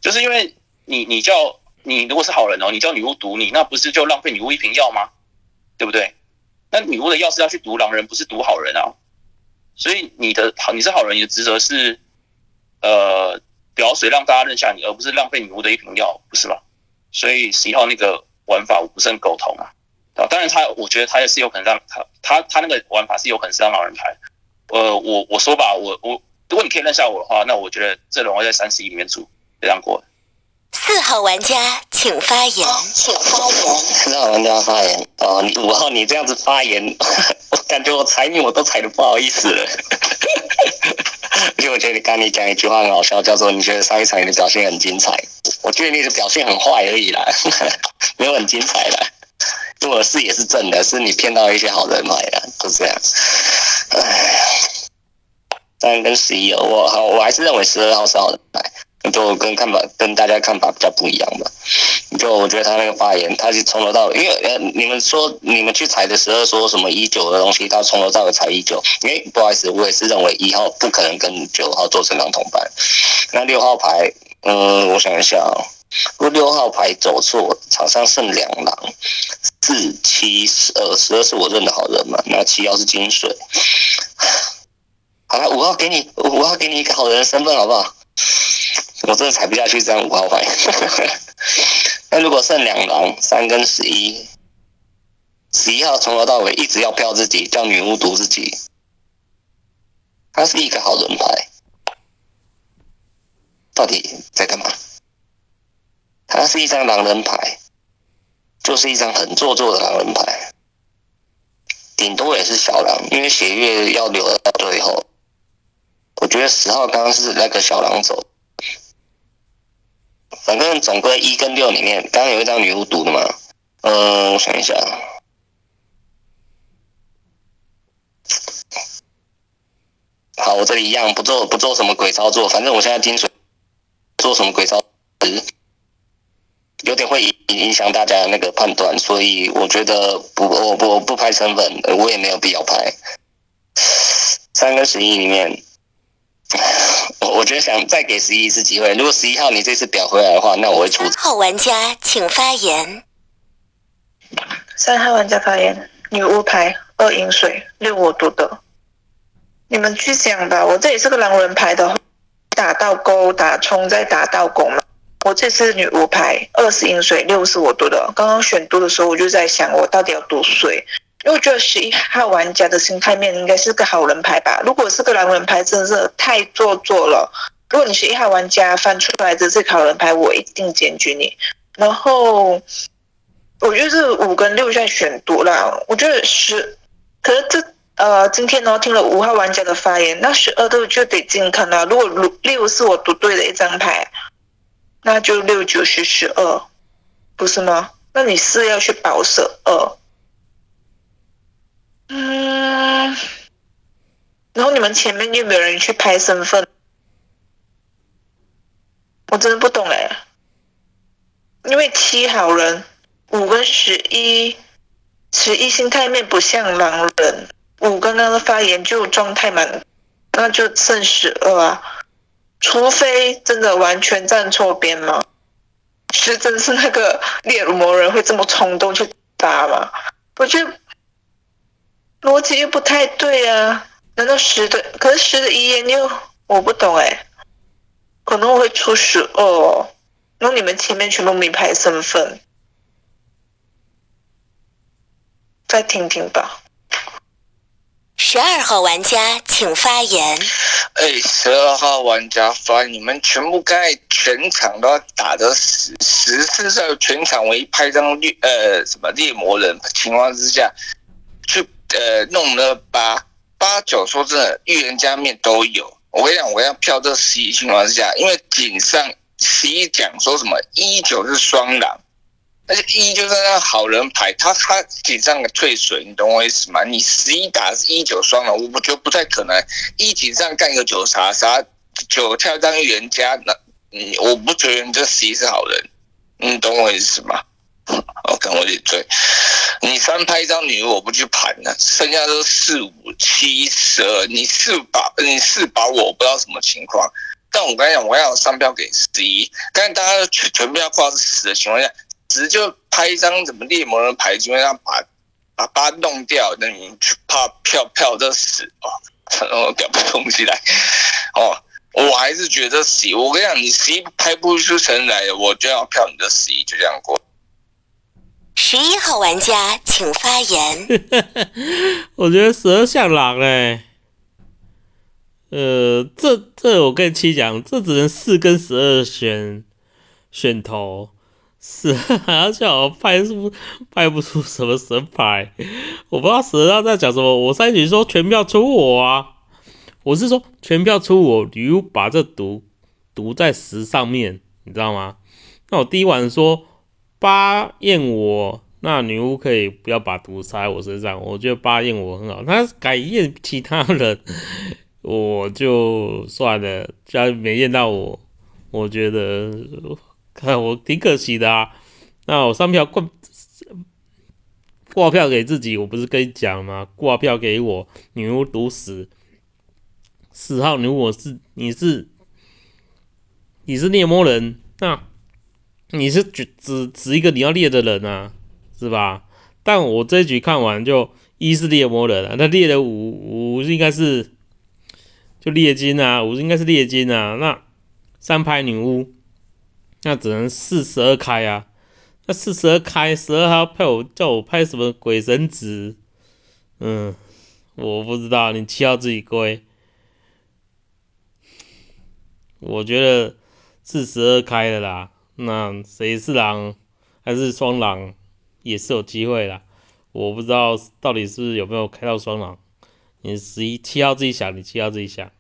就是因为你你叫。你如果是好人哦，你叫女巫毒你，那不是就浪费女巫一瓶药吗？对不对？那女巫的药是要去毒狼人，不是毒好人啊。所以你的好，你是好人，你的职责是，呃，表水让大家认下你，而不是浪费女巫的一瓶药，不是吗？所以十一号那个玩法我不是很苟同啊。啊，当然他，我觉得他也是有可能让他他他那个玩法是有可能是让狼人牌。呃，我我说吧，我我如果你可以认下我的话，那我觉得这轮会在三十一里面出，非常过。四号玩家请发言。请发言。四号玩家发言。哦，你五号你这样子发言，*laughs* 我感觉我踩你我都踩的不好意思了。*laughs* 而且我觉得你刚你讲一句话很好笑，叫做你觉得上一场你的表现很精彩，我觉得你的表现很坏而已啦，*laughs* 没有很精彩啦。因为我的视野是正的，是你骗到一些好人来的，就这样。唉，三跟十一，我好，我还是认为十二号是好人牌。就跟看法跟大家看法比较不一样吧。就我觉得他那个发言，他是从头到尾，因为呃，你们说你们去踩的时候说什么一九的东西，他从头到尾踩一九。因为不好意思，我也是认为一号不可能跟九号做成狼同伴。那六号牌，嗯，我想一下啊、哦，如果六号牌走错，场上剩两狼，四七十二，十二是我认的好人嘛？那七号是金水。好了，五号给你，五号给你一个好人的身份，好不好？我真的踩不下去这张五号牌。*laughs* 那如果剩两狼，三跟十一，十一号从头到尾一直要票自己，叫女巫毒自己，他是一个好人牌，到底在干嘛？他是一张狼人牌，就是一张很做作的狼人牌，顶多也是小狼，因为血月要留到最后。我觉得十号刚刚是那个小狼走。反正总归一跟六里面，刚刚有一张女巫毒的嘛，嗯，我想一下，好，我这里一样不做不做什么鬼操作，反正我现在金水做什么鬼操作，有点会影影响大家的那个判断，所以我觉得不我不我不拍身份，我也没有必要拍。三跟十一里面。我我觉得想再给十一次机会，如果十一号你这次表回来的话，那我会出。三号玩家请发言。三号玩家发言。女巫牌二饮水六我读的，你们去想吧。我这里是个狼人牌的，打倒钩打冲再打倒拱嘛。我这次女巫牌二是饮水六是我读的。刚刚选读的时候，我就在想，我到底要读水？因为我觉得十一号玩家的心态面应该是个好人牌吧。如果是个狼人牌，真的是太做作了。如果你是一号玩家翻出来的这好人牌，我一定检举你。然后。我觉得是五跟六在选读啦。我觉得十，可是这呃，今天呢听了五号玩家的发言，那十二都就得进坑了。如果六是我读对的一张牌，那就六九十十二，不是吗？那你四要去保舍二，嗯，然后你们前面有没有人去拍身份？我真的不懂哎，因为七好人。五跟十一，十一心态面不像狼人。五刚刚的发言就状态蛮，那就剩十二啊。除非真的完全站错边吗？是真是那个猎魔人会这么冲动去打吗？我觉得逻辑又不太对啊。难道十的？可是十的遗言又我不懂哎。可能我会出十二，那你们前面全部名牌身份。再听听吧。十二号玩家请发言。哎，十二号玩家发言，你们全部刚才全场都要打的死，十次在全场唯一拍张猎呃什么猎魔人情况之下，去呃弄了八八九，说真的，预言家面都有。我跟你讲，我要票这十一情况之下，因为井上十一讲说什么一九是双狼。而且一就是那好人牌，他他紧张的退水，你懂我意思吗？你十一打一九双狼，我不觉得不太可能。一紧张干个九查杀，九跳当预言家，那嗯，我不觉得你这十一是好人，你懂我意思吗？我跟我点罪，你三拍一张女巫，我不去盘了，剩下都四五七十二，你四把你四把我不知道什么情况，但我跟你讲，我要三票给十一，刚才大家全全部要挂是十的情况下。只就拍一张怎么猎魔人牌，基本上把把八弄掉，那你去怕票票的死。哦，*laughs* 我屌不动起来。哦，我还是觉得十一，我跟你讲，你十一拍不出成来，我就要票你的十一，就这样过。十一号玩家请发言。*laughs* 我觉得十二像狼哎，呃，这这我跟七讲，这只能四跟十二选选头。十二还要叫我拍出拍不出什么神牌，我不知道十二在讲什么。我三局说全票出我啊，我是说全票出我，女巫把这毒毒在十上面，你知道吗？那我第一晚说八验我，那女巫可以不要把毒撒在我身上，我觉得八验我很好。他改验其他人，*laughs* 我就算了，只要没验到我，我觉得。看我挺可惜的啊，那我上票挂挂票给自己，我不是跟你讲吗？挂票给我，女巫毒死，四号女巫我是你是你是猎魔人，那你是只只只一个你要猎的人啊，是吧？但我这一局看完就一是猎魔人啊，那猎的五五应该是就猎金啊，五应该是猎金啊，那三拍女巫。那只能四十二开啊！那四十二开，十二号派我叫我拍什么鬼神子？嗯，我不知道，你七号自己归。我觉得四十二开的啦，那谁是狼还是双狼也是有机会啦。我不知道到底是有没有开到双狼，你十一七号自己想，你七号自己想。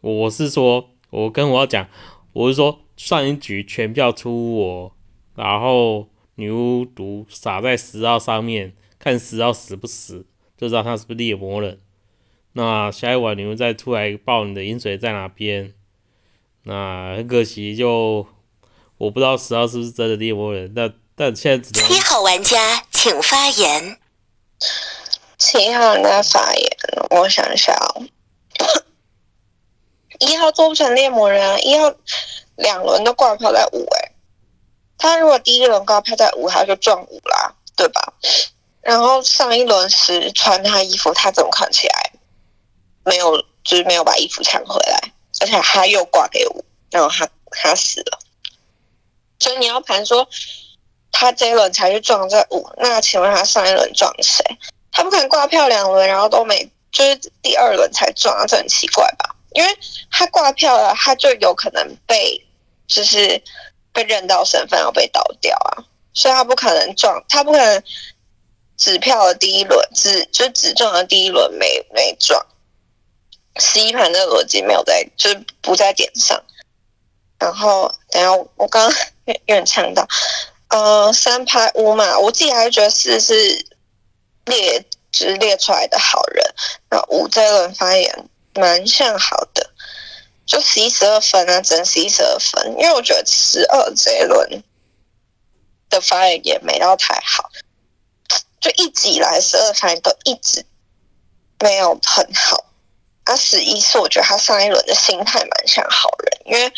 我是说，我跟我要讲，我是说。上一局全票出我，然后女巫毒撒在十号上面，看十号死不死，就知道他是不是猎魔人。那下一晚你们再出来报你的饮水在哪边？那很可惜，就我不知道十号是不是真的猎魔人。但但现在只能七号玩家请发言。七号人家发言，我想一下哦。一号做不成猎魔人啊，一号。两轮都挂票在五，哎，他如果第一轮挂票在五，他就撞五啦，对吧？然后上一轮时穿他衣服，他怎么看起来没有，就是没有把衣服抢回来，而且他又挂给我，然后他他死了。所以你要盘说，他这一轮才去撞这五，那请问他上一轮撞谁？他不可能挂票两轮，然后都没，就是第二轮才撞，这很奇怪吧？因为他挂票了，他就有可能被就是被认到身份要被倒掉啊，所以他不可能撞，他不可能纸票的第一轮只就只撞了第一轮没没撞，十一盘的逻辑没有在，就是不在点上。然后等下我刚刚 *laughs* 有点呛到，呃，三拍五嘛，我自己还是觉得四是列就是列出来的好人，然后五这轮发言蛮像好的，就十一十二分啊，只能十一十二分，因为我觉得十二这一轮的发言也没到太好，就一直以来十二发言都一直没有很好，啊，十一是我觉得他上一轮的心态蛮像好人，因为。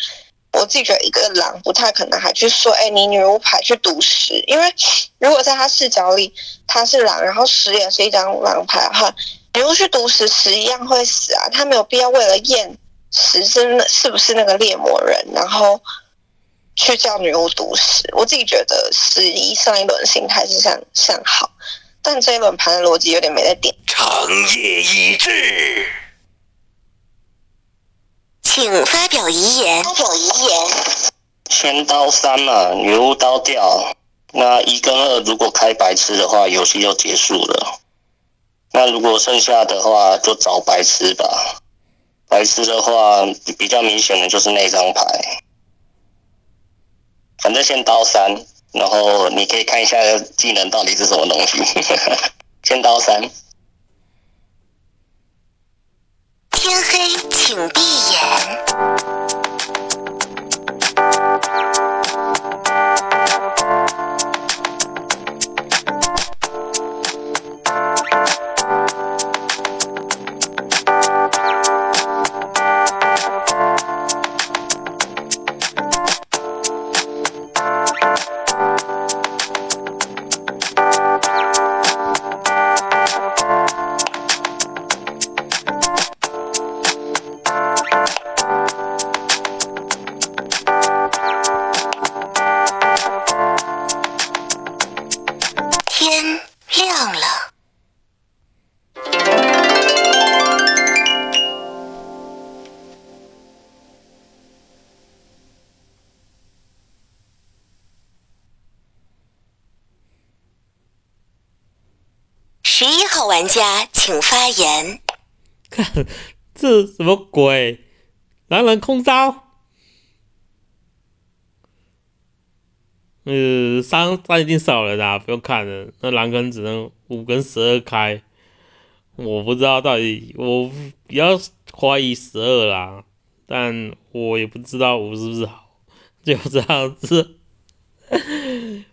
我自己觉得一个狼不太可能还去说，哎，你女巫牌去赌十，因为如果在他视角里他是狼，然后十也是一张狼牌的话，女巫去赌十，十一样会死啊。他没有必要为了验十是是不是那个猎魔人，然后去叫女巫赌十。我自己觉得十一上一轮心态是像像好，但这一轮盘的逻辑有点没在点。长夜已至。请发表遗言。发表遗言。先刀三嘛，女巫刀掉。那一跟二如果开白痴的话，游戏就结束了。那如果剩下的话，就找白痴吧。白痴的话，比较明显的就是那张牌。反正先刀三，然后你可以看一下技能到底是什么东西。*laughs* 先刀三。天黑，请闭眼。*laughs* 这什么鬼？狼人空招？呃，三三已经少了啦，不用看了。那狼人只能五跟十二开，我不知道到底，我比较怀疑十二啦，但我也不知道五是不是好，*laughs* 就这样子。*laughs*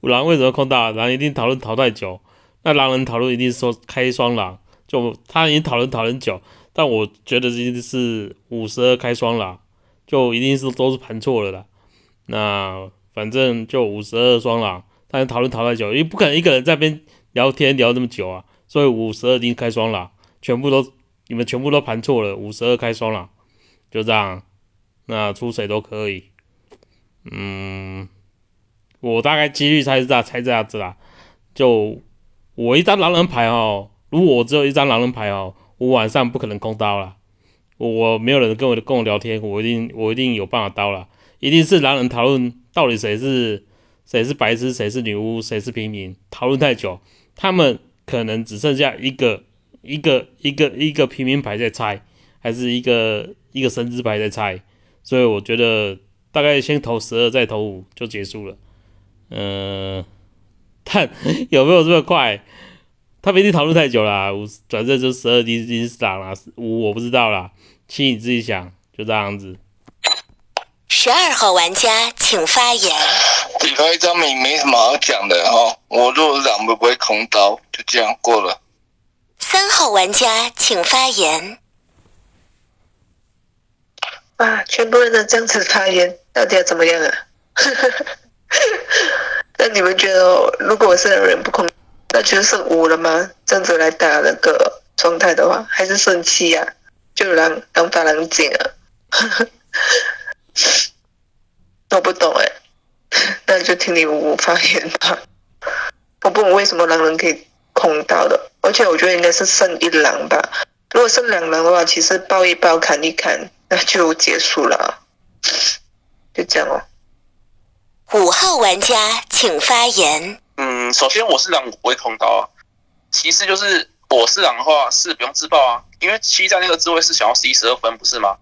五狼为什么空大？狼一定讨论淘汰久，那狼人讨论一定说开双狼，就他已经讨论讨论久，但我觉得一定是五十二开双狼。就一定是都是盘错了的，那反正就五十二双狼，大家讨论讨太久，因为不可能一个人在边聊天聊这么久啊，所以五十二定开双狼，全部都你们全部都盘错了，五十二开双狼，就这样，那出谁都可以，嗯，我大概几率猜是这样猜这样子啦，就我一张狼人牌哦，如果我只有一张狼人牌哦，我晚上不可能空刀了。我没有人跟我跟我聊天，我一定我一定有办法刀了，一定是狼人讨论到底谁是谁是白痴，谁是女巫，谁是平民，讨论太久，他们可能只剩下一个一个一个一个平民牌在猜，还是一个一个神之牌在猜，所以我觉得大概先投十二再投五就结束了，嗯，*laughs* 但有没有这么快？他们一定讨论太久了，五转正就十二滴滴涨了，五我不知道啦。请你自己想，就这样子。十二号玩家请发言。底牌一张没没什么好讲的哈，我若两不会空刀，就这样过了。三号玩家请发言。啊，全部人都这样子发言，到底要怎么样啊？*laughs* 那你们觉得，如果我是两人不空，那就剩五了吗？这样子来打那个状态的话，还是剩七啊？就让让发狼进啊？我不懂哎、那就听你五五发言吧。我不懂为什么狼人可以空到的，而且我觉得应该是剩一狼吧。如果剩两狼的话，其实抱一抱砍一砍，那就结束了。就这样哦。五号玩家请发言。嗯，首先我是狼，我不会空刀啊。其次就是我是狼的话是不用自爆啊，因为七在那个自位是想要 C 十二分，不是吗？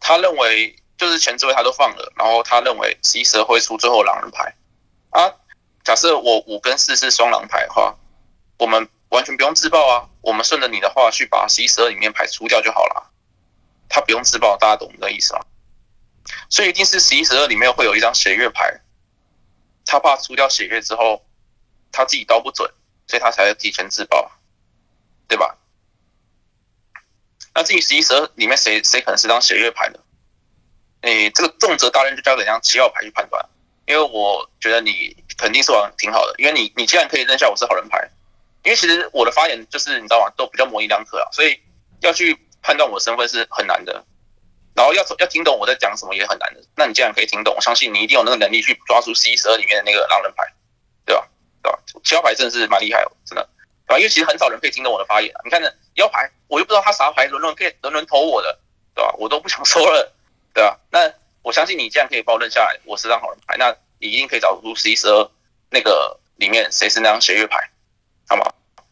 他认为就是前置位他都放了，然后他认为 C 十二会出最后狼人牌啊。假设我五跟四是双狼牌的话，我们完全不用自爆啊，我们顺着你的话去把 C 十二里面牌出掉就好了。他不用自爆，大家懂我的意思吗？所以一定是十一十二里面会有一张血月牌，他怕输掉血月之后，他自己刀不准，所以他才会提前自爆，对吧？那至于十一十二里面谁谁可能是张血月牌呢？诶，这个重责大任就交给张七号牌去判断，因为我觉得你肯定是玩挺好的，因为你你既然可以认下我是好人牌，因为其实我的发言就是你知道吗，都比较模棱两可啊，所以要去判断我的身份是很难的。然后要要听懂我在讲什么也很难的。那你既然可以听懂，我相信你一定有那个能力去抓住 C 十二里面的那个狼人牌，对吧？对吧？七号牌真的是蛮厉害哦，真的，对吧？因为其实很少人可以听懂我的发言。你看呢，幺牌我又不知道他啥牌，轮轮可以轮轮投我的，对吧？我都不想说了，对吧？那我相信你既然可以把我认下来，我是张好人牌，那你一定可以找出 C 十二那个里面谁是那张血月牌，好吗？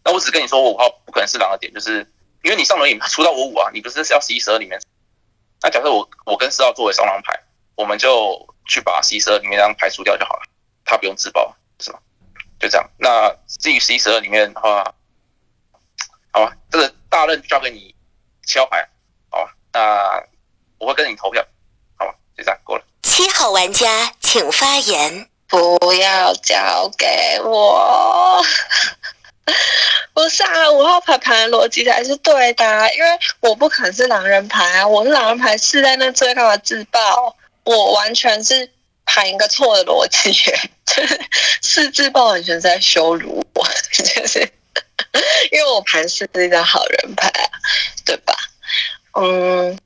那我只跟你说，我五号不可能是狼的点，就是因为你上轮也出到我五啊，你不是要 C 十二里面。那假设我我跟四号作为双狼牌，我们就去把 C 十二里面那张牌除掉就好了，他不用自爆，是吗？就这样。那至于 C 十二里面的话，好吧，这个大任交给你七号牌，好吧？那我会跟你投票，好吧？就这样过了。七号玩家请发言。不要交给我。*laughs* 不是啊，五号牌盘的逻辑才是对的、因为我不可能是狼人牌啊，我是狼人牌是在那最高的自爆？我完全是盘一个错的逻辑耶，*laughs* 是自爆完全是在羞辱我，就是 *laughs* 因为我盘是一张好人牌啊，对吧？嗯，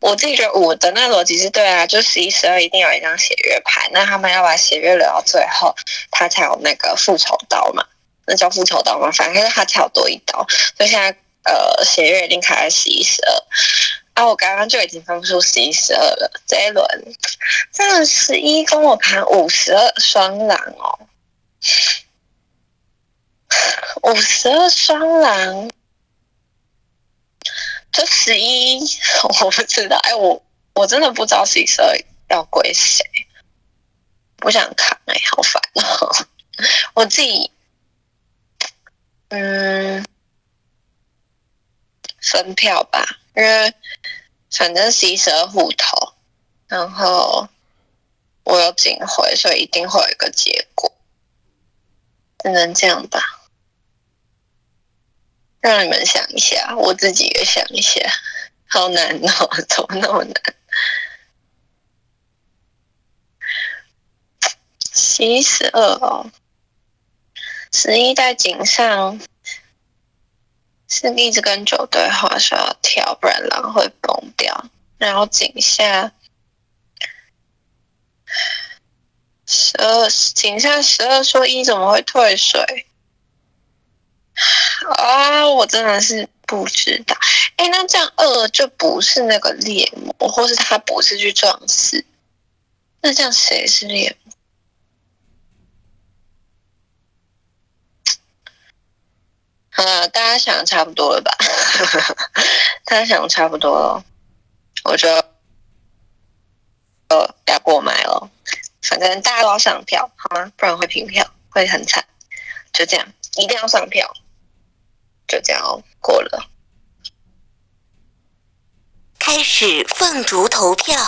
我自己觉得五的那逻辑是对啊，就十一、十二一定有一张血月牌，那他们要把血月留到最后，他才有那个复仇刀嘛。那叫复仇刀嘛，反正他才有多一刀，所以现在呃血月已经开在十一十二。啊，我刚刚就已经分不出十一十二了，这一轮。这个十一跟我盘五十二双狼哦，五十二双狼，这十一我不知道，哎我我真的不知道十一十二要归谁，不想看哎、好烦哦，*laughs* 我自己。嗯，分票吧，因为反正十一十二户头，然后我有警徽，所以一定会有一个结果，只能这样吧。让你们想一下，我自己也想一下，好难哦，怎么那么难？七十二哦。十一在井上是一直跟九对话说要跳，不然狼会崩掉。然后井下十二，井下十二说一怎么会退水？啊，我真的是不知道。哎，那这样二就不是那个猎魔，或是他不是去撞死？那这样谁是猎魔？啊，大家想的差不多了吧？*laughs* 大家想的差不多了，我就呃要过买了。反正大家都要上票，好吗？不然会平票，会很惨。就这样，一定要上票。就这样哦，过了。开始放逐投票。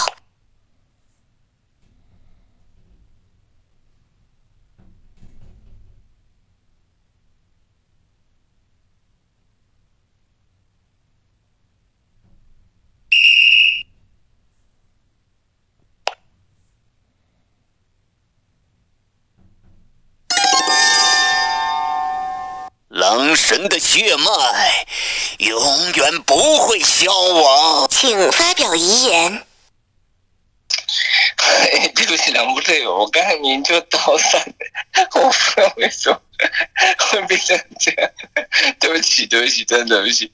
狼神的血脉永远不会消亡。请发表遗言。哎，对不起，狼不对我刚才明明就倒闪的，我不知道为什么会变成这样。对不起，对不起，真的对不起。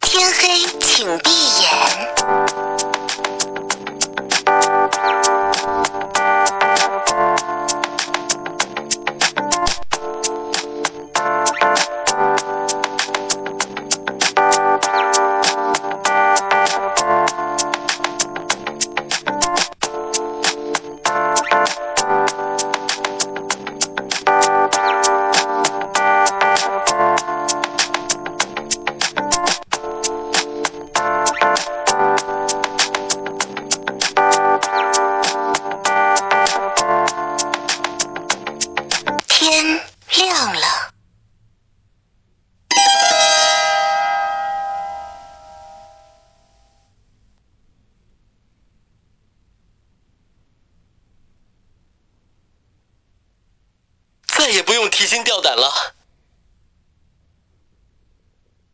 天黑，请闭眼。